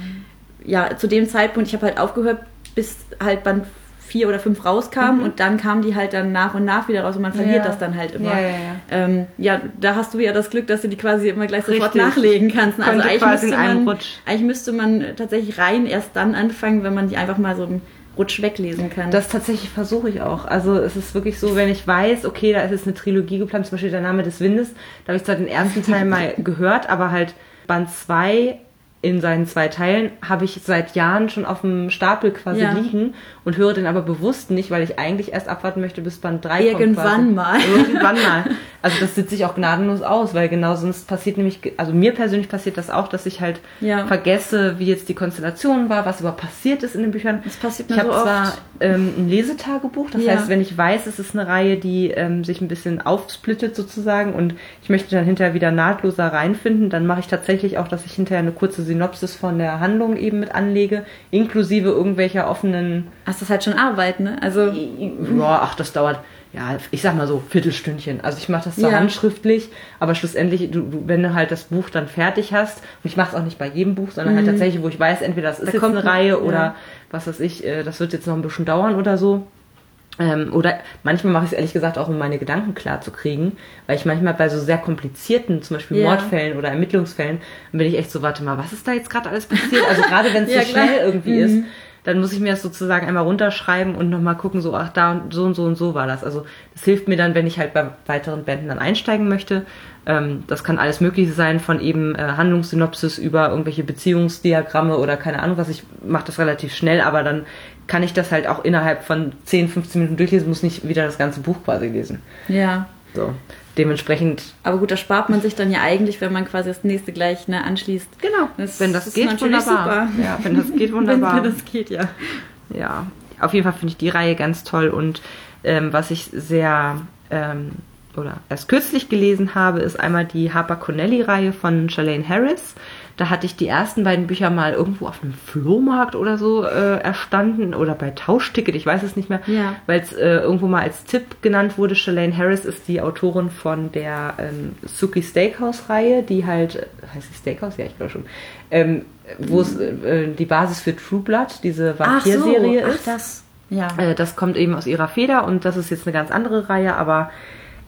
ja, zu dem Zeitpunkt, ich habe halt aufgehört, bis halt Band 4 oder 5 rauskam Mhm. und dann kamen die halt dann nach und nach wieder raus und man verliert Ja. das dann halt immer. Ja, ja, ja. Ähm, ja, da hast du ja das Glück, dass du die quasi immer gleich sofort Richtig. nachlegen kannst. Also Konnte eigentlich müsste, man, Rutsch. eigentlich müsste man tatsächlich rein erst dann anfangen, wenn man die einfach mal so im Rutsch weglesen kann. Das tatsächlich versuche ich auch. Also es ist wirklich so, wenn ich weiß, okay, da ist jetzt eine Trilogie geplant, zum Beispiel der Name des Windes, da habe ich zwar den ersten Teil *laughs* mal gehört, aber halt Band 2 in seinen zwei Teilen habe ich seit Jahren schon auf dem Stapel quasi Ja. liegen und höre den aber bewusst nicht, weil ich eigentlich erst abwarten möchte, bis Band 3 Irgendwann kommt. mal. quasi. Irgendwann mal. Also das sitze ich auch gnadenlos aus, weil genau sonst passiert nämlich, also mir persönlich passiert das auch, dass ich halt Ja. vergesse, wie jetzt die Konstellation war, was überhaupt passiert ist in den Büchern. Das passiert Ich mir habe so zwar oft. ähm, ein Lesetagebuch, das Ja. heißt, wenn ich weiß, es ist eine Reihe, die ähm, sich ein bisschen aufsplittet sozusagen und ich möchte dann hinterher wieder nahtloser reinfinden, dann mache ich tatsächlich auch, dass ich hinterher eine kurze Synopsis von der Handlung eben mit anlege, inklusive irgendwelcher offenen, Hast das halt schon Arbeit, ne? Also ja, ach, das dauert, ja, ich sag mal so, Viertelstündchen. Also ich mache das zwar Ja. handschriftlich, aber schlussendlich, du, du, wenn du halt das Buch dann fertig hast, und ich mache es auch nicht bei jedem Buch, sondern halt tatsächlich, wo ich weiß, entweder das ist Mhm. Da jetzt kommt eine Reihe ja. oder was weiß ich, äh, das wird jetzt noch ein bisschen dauern oder so. Ähm, oder manchmal mache ich es ehrlich gesagt auch, um meine Gedanken klar zu kriegen, weil ich manchmal bei so sehr komplizierten, zum Beispiel Ja. Mordfällen oder Ermittlungsfällen, bin ich echt so, warte mal, was ist da jetzt gerade alles passiert? Also gerade wenn es *laughs* Ja, so schnell irgendwie Mhm. ist, dann muss ich mir das sozusagen einmal runterschreiben und nochmal gucken, so, ach, da und so und so und so war das. Also das hilft mir dann, wenn ich halt bei weiteren Bänden dann einsteigen möchte. Ähm, das kann alles Mögliche sein, von eben äh, Handlungssynopsis über irgendwelche Beziehungsdiagramme oder keine Ahnung was. Ich mache das relativ schnell, aber dann kann ich das halt auch innerhalb von 10, 15 Minuten durchlesen, muss nicht wieder das ganze Buch quasi lesen. Ja. So. Dementsprechend, Aber gut, da spart man sich dann ja eigentlich, wenn man quasi das nächste gleich ne, anschließt. genau, Das wenn das ist geht, wunderbar. super. Ja, wenn das geht, *laughs* wunderbar. Wenn, wenn das geht, ja. ja, auf jeden Fall finde ich die Reihe ganz toll und ähm, was ich sehr ähm, oder erst kürzlich gelesen habe, ist einmal die Harper Connelly-Reihe von Charlene Harris. Da hatte ich die ersten beiden Bücher mal irgendwo auf einem Flohmarkt oder so äh, erstanden oder bei Tauschticket, ich weiß es nicht mehr, Ja. weil es äh, irgendwo mal als Tipp genannt wurde. Charlene Harris ist die Autorin von der ähm, Suki Steakhouse-Reihe, die halt, heißt sie Steakhouse? Ja, ich glaube schon. Ähm, wo es äh, die Basis für True Blood, diese Vampir-Serie ach, ist. das. Ja. Äh, das kommt eben aus ihrer Feder und das ist jetzt eine ganz andere Reihe, aber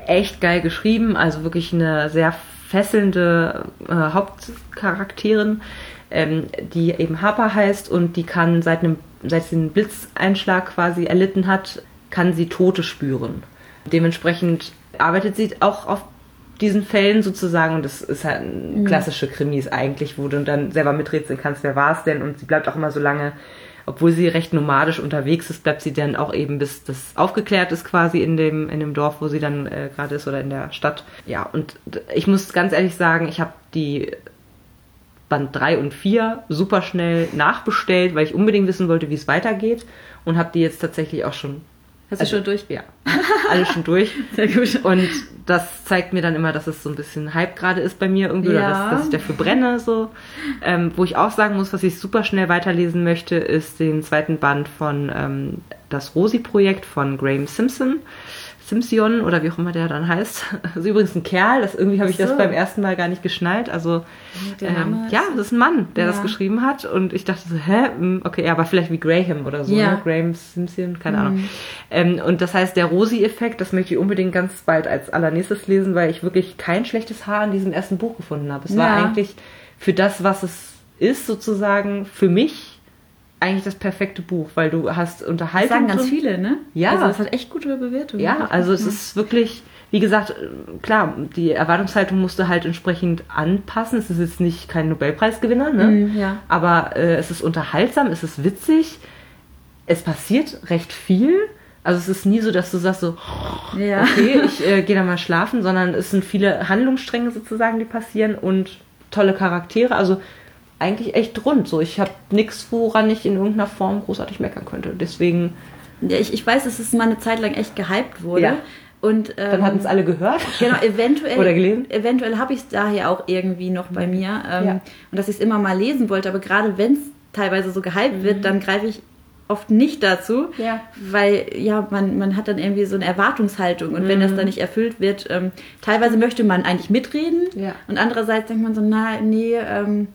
echt geil geschrieben. Also wirklich eine sehr fesselnde äh, Hauptcharakterin, ähm, die eben Harper heißt und die kann seit einem seit sie einen Blitzeinschlag quasi erlitten hat, kann sie Tote spüren. Dementsprechend arbeitet sie auch auf diesen Fällen sozusagen und das ist halt ein klassische Krimis eigentlich, wo du dann selber miträtseln kannst, wer war es denn und sie bleibt auch immer so lange, obwohl sie recht nomadisch unterwegs ist, bleibt sie dann auch eben bis das aufgeklärt ist quasi in dem in dem Dorf, wo sie dann äh, gerade ist oder in der Stadt. Ja, und ich muss ganz ehrlich sagen, ich habe die Band 3 und 4 super schnell nachbestellt, weil ich unbedingt wissen wollte, wie es weitergeht und habe die jetzt tatsächlich auch schon Hast du schon durch? ja, *laughs* alles schon durch. Sehr gut. Und das zeigt mir dann immer, dass es so ein bisschen Hype gerade ist bei mir irgendwie, oder Ja. dass, dass ich dafür brenne. So. Ähm, wo ich auch sagen muss, was ich super schnell weiterlesen möchte, ist den zweiten Band von ähm, das Rosi-Projekt von Graham Simpson. Simpson oder wie auch immer der dann heißt. *laughs* Also übrigens ein Kerl, das irgendwie habe ich so. das beim ersten Mal gar nicht geschnallt. Also ähm, ja, das ist ein Mann, der Ja. das geschrieben hat und ich dachte so, hä, Hm, okay, ja, aber vielleicht wie Graham oder so, Ja. ne? Graham Simpson, keine Ahnung. Ähm, und das heißt, der Rosi-Effekt, das möchte ich unbedingt ganz bald als allernächstes lesen, weil ich wirklich kein schlechtes Haar in diesem ersten Buch gefunden habe. Es war Ja. eigentlich für das, was es ist, sozusagen für mich eigentlich das perfekte Buch, weil du hast Das Unterhaltung. sagen ganz drin. viele, ne? Ja. Also das hat echt gute Bewertungen. Ja, also es ist wirklich, wie gesagt, äh, klar, die Erwartungshaltung musste halt entsprechend anpassen. Es ist jetzt nicht kein Nobelpreisgewinner, ne? Mhm, ja. Aber äh, es ist unterhaltsam, es ist witzig, es passiert recht viel. Also es ist nie so, dass du sagst so, Ja. okay, *laughs* ich äh, gehe da mal schlafen, sondern es sind viele Handlungsstränge sozusagen, die passieren und tolle Charaktere. Also eigentlich echt rund. So, ich habe nichts, woran ich in irgendeiner Form großartig meckern könnte. Deswegen, Ja, ich, ich weiß, dass es mal eine Zeit lang echt gehypt wurde. Ja. Und, ähm, dann hatten es alle gehört. Genau, eventuell, *laughs* Oder gelesen? eventuell habe ich es daher auch irgendwie noch bei mir. Ähm, Ja. Und dass ich es immer mal lesen wollte, aber gerade wenn es teilweise so gehypt wird, dann greife ich oft nicht dazu, Mhm. Ja. weil ja, man, man hat dann irgendwie so eine Erwartungshaltung und wenn Mhm. das dann nicht erfüllt wird, ähm, teilweise möchte man eigentlich mitreden Ja. und andererseits denkt man so, na, nee, ähm,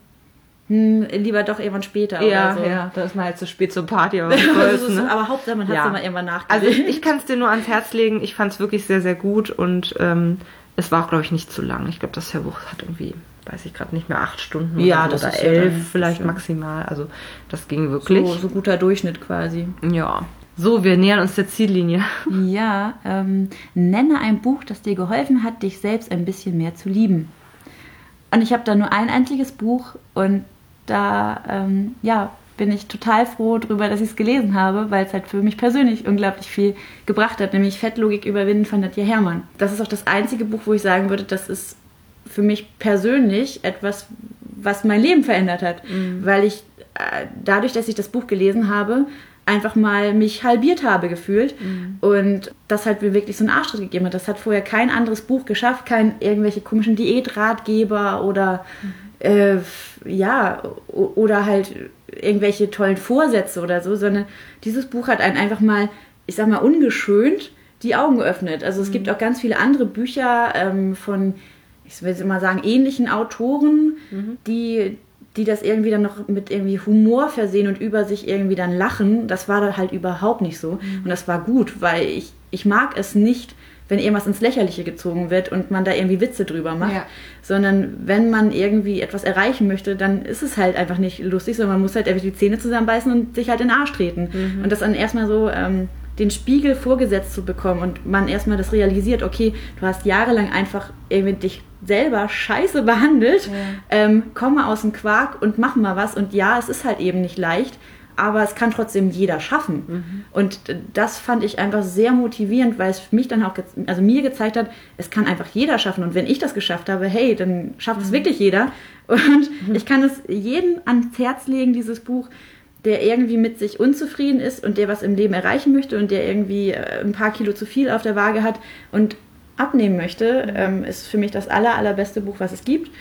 hm, lieber doch irgendwann später Ja, so. ja, da ist man halt zu spät zur Party. Aber, *laughs* ist, ne? aber Hauptsache, man hat es Ja. ja. mal irgendwann also nachgelesen. ich, kann es dir nur ans Herz legen. Ich fand es wirklich sehr, sehr gut und ähm, es war auch, glaube ich, nicht zu lang. Ich glaube, das Hörbuch hat irgendwie, weiß ich gerade nicht mehr, acht Stunden Ja, oder, oder ja elf dann vielleicht maximal. Also das ging wirklich. so, so guter Durchschnitt quasi. Ja. So, wir nähern uns der Ziellinie. *laughs* Ja, ähm, nenne ein Buch, das dir geholfen hat, dich selbst ein bisschen mehr zu lieben. Und ich habe da nur ein einziges Buch und da ähm, ja, bin ich total froh drüber, dass ich es gelesen habe, weil es halt für mich persönlich unglaublich viel gebracht hat, nämlich Fettlogik überwinden von Nadja Herrmann. Das ist auch das einzige Buch, wo ich sagen würde, das ist für mich persönlich etwas, was mein Leben verändert hat, weil ich äh, dadurch, dass ich das Buch gelesen habe, einfach mal mich halbiert habe gefühlt und das halt mir wirklich so einen Arschtritt gegeben hat. Das hat vorher kein anderes Buch geschafft, kein irgendwelche komischen Diätratgeber oder äh, ja oder halt irgendwelche tollen Vorsätze oder so, sondern dieses Buch hat einen einfach mal, ich sag mal, ungeschönt die Augen geöffnet. Also es gibt auch ganz viele andere Bücher ähm, von, ich will jetzt mal sagen, ähnlichen Autoren, die die das irgendwie dann noch mit irgendwie Humor versehen und über sich irgendwie dann lachen, das war dann halt überhaupt nicht so. Mhm. Und das war gut, weil ich, ich mag es nicht, wenn irgendwas ins Lächerliche gezogen wird und man da irgendwie Witze drüber macht, ja. sondern wenn man irgendwie etwas erreichen möchte, dann ist es halt einfach nicht lustig, sondern man muss halt einfach die Zähne zusammenbeißen und sich halt in den Arsch treten. Mhm. Und das dann erstmal so ähm, den Spiegel vorgesetzt zu bekommen und man erstmal das realisiert, okay, du hast jahrelang einfach irgendwie dich selber scheiße behandelt, ja. ähm, komm mal aus dem Quark und mach mal was. Und ja, es ist halt eben nicht leicht, aber es kann trotzdem jeder schaffen. Mhm. Und das fand ich einfach sehr motivierend, weil es mich dann auch, also mir gezeigt hat, es kann einfach jeder schaffen. Und wenn ich das geschafft habe, hey, dann schafft mhm. es wirklich jeder. *laughs* Und mhm. ich kann es jedem ans Herz legen, dieses Buch, der irgendwie mit sich unzufrieden ist und der was im Leben erreichen möchte und der irgendwie äh, ein paar Kilo zu viel auf der Waage hat und abnehmen möchte, mhm. ähm, ist für mich das aller, allerbeste Buch, was es gibt,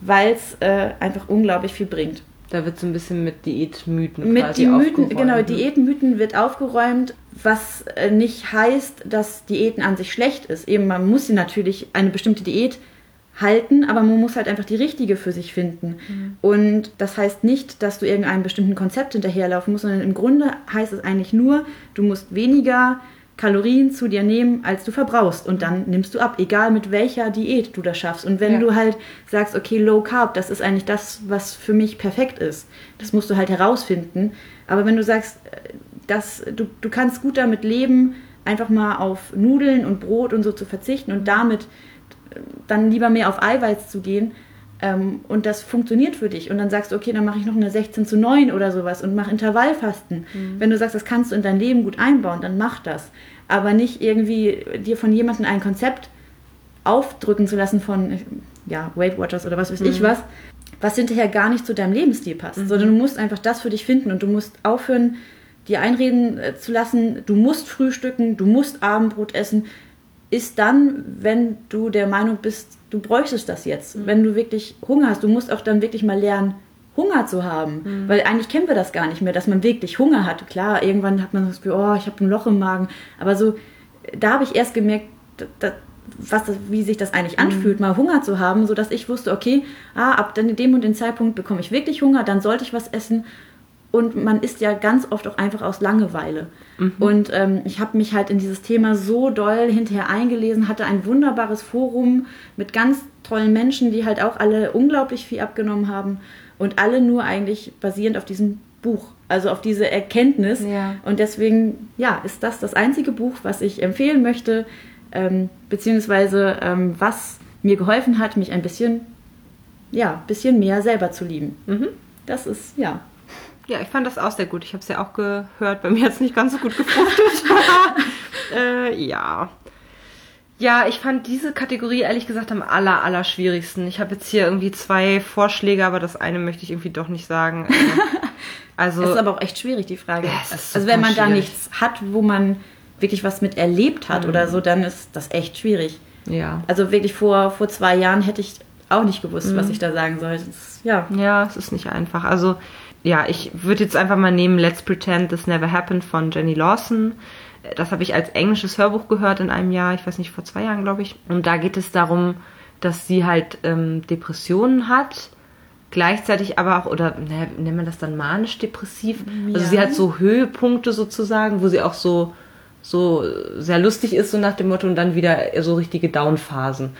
weil es äh, einfach unglaublich viel bringt. Da wird so ein bisschen mit Diätmythen mit quasi Mythen, Genau, ne? Diätmythen wird aufgeräumt, was äh, nicht heißt, dass Diäten an sich schlecht ist. Eben, man muss sie natürlich eine bestimmte Diät halten, aber man muss halt einfach die richtige für sich finden. Mhm. Und das heißt nicht, dass du irgendeinem bestimmten Konzept hinterherlaufen musst, sondern im Grunde heißt es eigentlich nur, du musst weniger Kalorien zu dir nehmen, als du verbrauchst. Und dann nimmst du ab, egal mit welcher Diät du das schaffst. Und wenn ja. du halt sagst, okay, Low Carb, das ist eigentlich das, was für mich perfekt ist, das musst du halt herausfinden. Aber wenn du sagst, äh, dass du, du kannst gut damit leben, einfach mal auf Nudeln und Brot und so zu verzichten und damit äh, dann lieber mehr auf Eiweiß zu gehen, ähm, und das funktioniert für dich und dann sagst du, okay, dann mache ich noch eine 16 zu 9 oder sowas und mach Intervallfasten. Mhm. Wenn du sagst, das kannst du in dein Leben gut einbauen, dann mach das. Aber nicht irgendwie dir von jemandem ein Konzept aufdrücken zu lassen von ja, Weight Watchers oder was weiß mhm. ich was, was hinterher gar nicht zu deinem Lebensstil passt, mhm. sondern du musst einfach das für dich finden und du musst aufhören, dir einreden äh, zu lassen, du musst frühstücken, du musst Abendbrot essen, ist dann, wenn du der Meinung bist, du bräuchtest das jetzt. Mhm. Wenn du wirklich Hunger hast, du musst auch dann wirklich mal lernen, Hunger zu haben. Mhm. Weil eigentlich kennen wir das gar nicht mehr, dass man wirklich Hunger hat. Klar, irgendwann hat man das Gefühl, oh, ich habe ein Loch im Magen. Aber so, da habe ich erst gemerkt, dass, was wie sich das eigentlich mhm. anfühlt, mal Hunger zu haben, sodass ich wusste, okay, ah, ab dann dem und dem Zeitpunkt bekomme ich wirklich Hunger, dann sollte ich was essen und man isst ja ganz oft auch einfach aus Langeweile. Mhm. Und ähm, ich habe mich halt in dieses Thema so doll hinterher eingelesen, hatte ein wunderbares Forum mit ganz tollen Menschen, die halt auch alle unglaublich viel abgenommen haben und alle nur eigentlich basierend auf diesem Buch, also auf diese Erkenntnis. Ja. Und deswegen, ja, ist das das einzige Buch, was ich empfehlen möchte, ähm, beziehungsweise ähm, was mir geholfen hat, mich ein bisschen, ja, bisschen mehr selber zu lieben. Mhm. Das ist, ja, ja, ich fand das auch sehr gut. Ich habe es ja auch gehört. Bei mir hat es nicht ganz so gut gefruchtet. *laughs* äh, ja. Ja, ich fand diese Kategorie ehrlich gesagt am aller, aller schwierigsten. Ich habe jetzt hier irgendwie zwei Vorschläge, aber das eine möchte ich irgendwie doch nicht sagen. *laughs* Also, das ist aber auch echt schwierig, die Frage. also wenn man schwierig. da nichts hat, wo man wirklich was mit erlebt hat mhm. oder so, dann ist das echt schwierig. Ja. Also wirklich vor, vor zwei Jahren hätte ich auch nicht gewusst, mhm. was ich da sagen soll. Ist, ja. ja, es ist nicht einfach. Also ja, ich würde jetzt einfach mal nehmen Let's Pretend This Never Happened von Jenny Lawson. Das habe ich als englisches Hörbuch gehört in einem Jahr, ich weiß nicht, vor zwei Jahren, glaube ich. Und da geht es darum, dass sie halt ähm, Depressionen hat, gleichzeitig aber auch, oder naja, nennt man das dann manisch-depressiv? Ja. Also sie hat so Höhepunkte sozusagen, wo sie auch so, so sehr lustig ist, so nach dem Motto, und dann wieder so richtige Downphasen.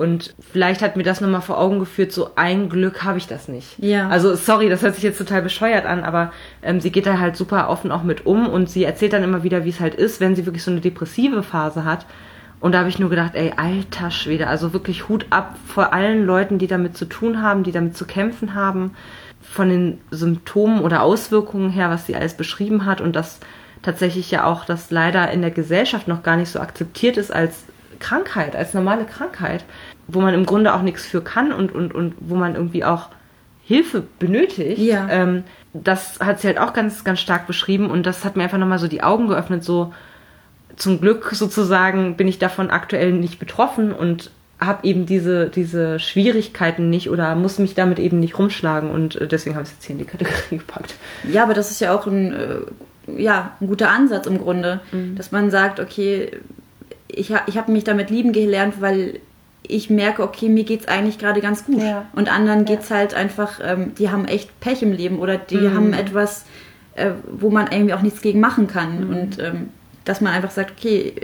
Und vielleicht hat mir das nochmal vor Augen geführt, so ein Glück habe ich das nicht. Ja. Also sorry, das hört sich jetzt total bescheuert an, aber ähm, sie geht da halt super offen auch mit um und sie erzählt dann immer wieder, wie es halt ist, wenn sie wirklich so eine depressive Phase hat. Und da habe ich nur gedacht, ey, alter Schwede, also wirklich Hut ab vor allen Leuten, die damit zu tun haben, die damit zu kämpfen haben, von den Symptomen oder Auswirkungen her, was sie alles beschrieben hat und das tatsächlich ja auch, das leider in der Gesellschaft noch gar nicht so akzeptiert ist als Krankheit, als normale Krankheit wo man im Grunde auch nichts für kann und, und, und wo man irgendwie auch Hilfe benötigt. Ja. Ähm, das hat sie halt auch ganz, ganz stark beschrieben und das hat mir einfach nochmal so die Augen geöffnet, so zum Glück sozusagen bin ich davon aktuell nicht betroffen und habe eben diese, diese Schwierigkeiten nicht oder muss mich damit eben nicht rumschlagen und äh, deswegen habe ich es jetzt hier in die Kategorie *laughs* gepackt. Ja, aber das ist ja auch ein, äh, ja, ein guter Ansatz im Grunde, mhm. dass man sagt, okay, ich, ha, ich habe mich damit lieben gelernt, weil ich merke, okay, mir geht es eigentlich gerade ganz gut. Ja. Und anderen ja. es halt einfach, ähm, die haben echt Pech im Leben oder die mhm. haben etwas, äh, wo man irgendwie auch nichts gegen machen kann. Mhm. Und ähm, dass man einfach sagt, okay,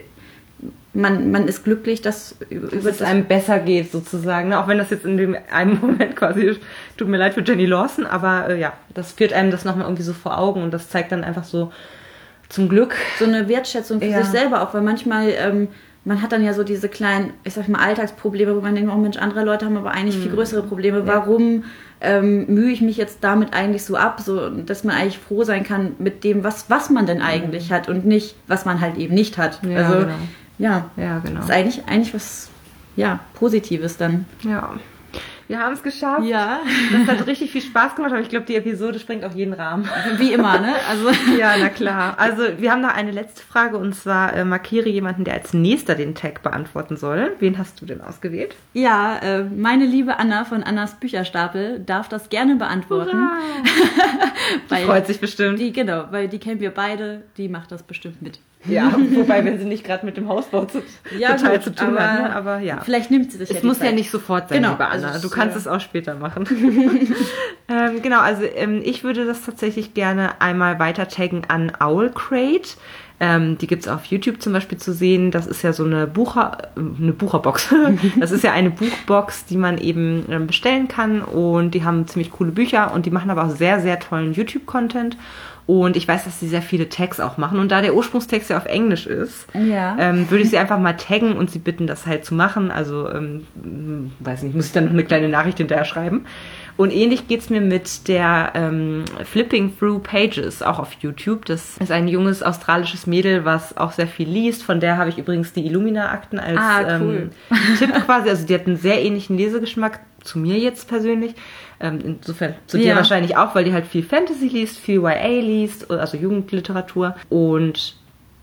man, man ist glücklich, dass, dass es einem besser geht sozusagen. Ne? Auch wenn das jetzt in dem einen *laughs* Moment quasi, tut mir leid für Jenny Lawson, aber äh, ja, das führt einem das nochmal irgendwie so vor Augen und das zeigt dann einfach so zum Glück. So eine Wertschätzung für ja. sich selber auch, weil manchmal, ähm, man hat dann ja so diese kleinen, ich sag mal, Alltagsprobleme, wo man denkt, oh Mensch, andere Leute haben aber eigentlich mhm. viel größere Probleme. Ja. Warum ähm, mühe ich mich jetzt damit eigentlich so ab, so dass man eigentlich froh sein kann mit dem, was, was man denn eigentlich mhm. hat und nicht, was man halt eben nicht hat. Ja, also genau. ja, ja, genau. ist eigentlich, eigentlich was ja, Positives dann. Ja. Wir haben es geschafft. Ja. Das hat richtig viel Spaß gemacht, aber ich glaube, die Episode springt auf jeden Rahmen. Wie immer, ne? Also *laughs* ja, na klar. Also wir haben noch eine letzte Frage und zwar äh, markiere jemanden, der als nächster den Tag beantworten soll. Wen hast du denn ausgewählt? Ja, äh, meine liebe Anna von Annas Bücherstapel darf das gerne beantworten. *laughs* weil freut sich bestimmt. Die, genau, weil die kennen wir beide, die macht das bestimmt mit. Ja, wobei, wenn sie nicht gerade mit dem Hausbau zu, ja, total gut, zu tun aber, hat. Ne? Aber ja. Vielleicht nimmt sie das Es ja muss Zeit. ja nicht sofort sein, genau, liebe Anna. Also du kannst ja. es auch später machen. *laughs* ähm, genau, also ähm, ich würde das tatsächlich gerne einmal weiter taggen an Owlcrate. Ähm, die gibt es auf YouTube zum Beispiel zu sehen. Das ist ja so eine Bucher, eine Bucherbox. *laughs* das ist ja eine Buchbox, die man eben ähm, bestellen kann. Und die haben ziemlich coole Bücher und die machen aber auch sehr, sehr tollen YouTube-Content. Und ich weiß, dass sie sehr viele Tags auch machen. Und da der Ursprungstext ja auf Englisch ist, ja. ähm, würde ich sie einfach mal taggen und sie bitten, das halt zu machen. Also, ähm, weiß nicht, muss ich dann noch eine kleine Nachricht hinterher schreiben. Und ähnlich geht's mir mit der ähm, Flipping Through Pages, auch auf YouTube. Das ist ein junges australisches Mädel, was auch sehr viel liest. Von der habe ich übrigens die Illumina-Akten als ah, cool. ähm, Tipp quasi. Also die hat einen sehr ähnlichen Lesegeschmack zu mir jetzt persönlich. Ähm, insofern zu dir ja. wahrscheinlich auch, weil die halt viel Fantasy liest, viel YA liest, also Jugendliteratur. Und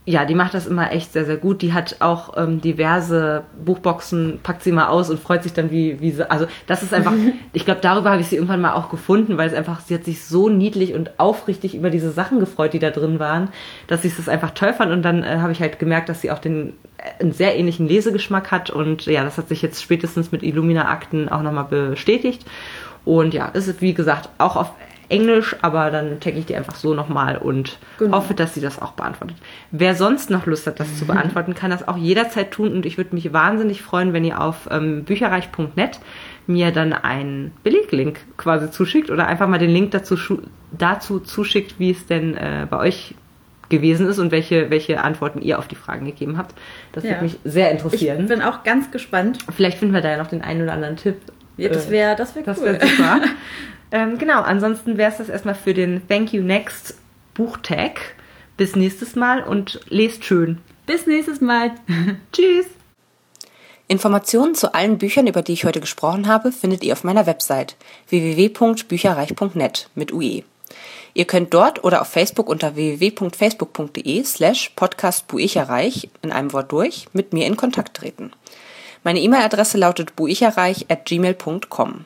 ja, die macht das immer echt sehr, sehr gut. Die hat auch ähm, diverse Buchboxen, packt sie mal aus und freut sich dann, wie, wie sie. Also, das ist einfach, *laughs* ich glaube, darüber habe ich sie irgendwann mal auch gefunden, weil es einfach, sie hat sich so niedlich und aufrichtig über diese Sachen gefreut, die da drin waren, dass ich es einfach toll fand. Und dann äh, habe ich halt gemerkt, dass sie auch den einen sehr ähnlichen Lesegeschmack hat. Und ja, das hat sich jetzt spätestens mit Illumina-Akten auch nochmal bestätigt. Und ja, es ist wie gesagt auch auf Englisch, aber dann tagge ich die einfach so nochmal und genau. hoffe, dass sie das auch beantwortet. Wer sonst noch Lust hat, das zu beantworten, kann das auch jederzeit tun und ich würde mich wahnsinnig freuen, wenn ihr auf ähm, bücherreich.net mir dann einen Beleglink quasi zuschickt oder einfach mal den Link dazu, dazu zuschickt, wie es denn äh, bei euch gewesen ist und welche, welche Antworten ihr auf die Fragen gegeben habt. Das ja. würde mich sehr interessieren. Ich bin auch ganz gespannt. Vielleicht finden wir da ja noch den einen oder anderen Tipp. Ja, das wäre das wär cool. Das wäre super. *laughs* ähm, genau, ansonsten wäre es das erstmal für den Thank You Next Buchtag. Bis nächstes Mal und lest schön. Bis nächstes Mal. *laughs* Tschüss. Informationen zu allen Büchern, über die ich heute gesprochen habe, findet ihr auf meiner Website www.bücherreich.net mit UE. Ihr könnt dort oder auf Facebook unter www.facebook.de slash podcastbuicherreich in einem Wort durch mit mir in Kontakt treten. Meine E-Mail-Adresse lautet buicherreich at gmail.com.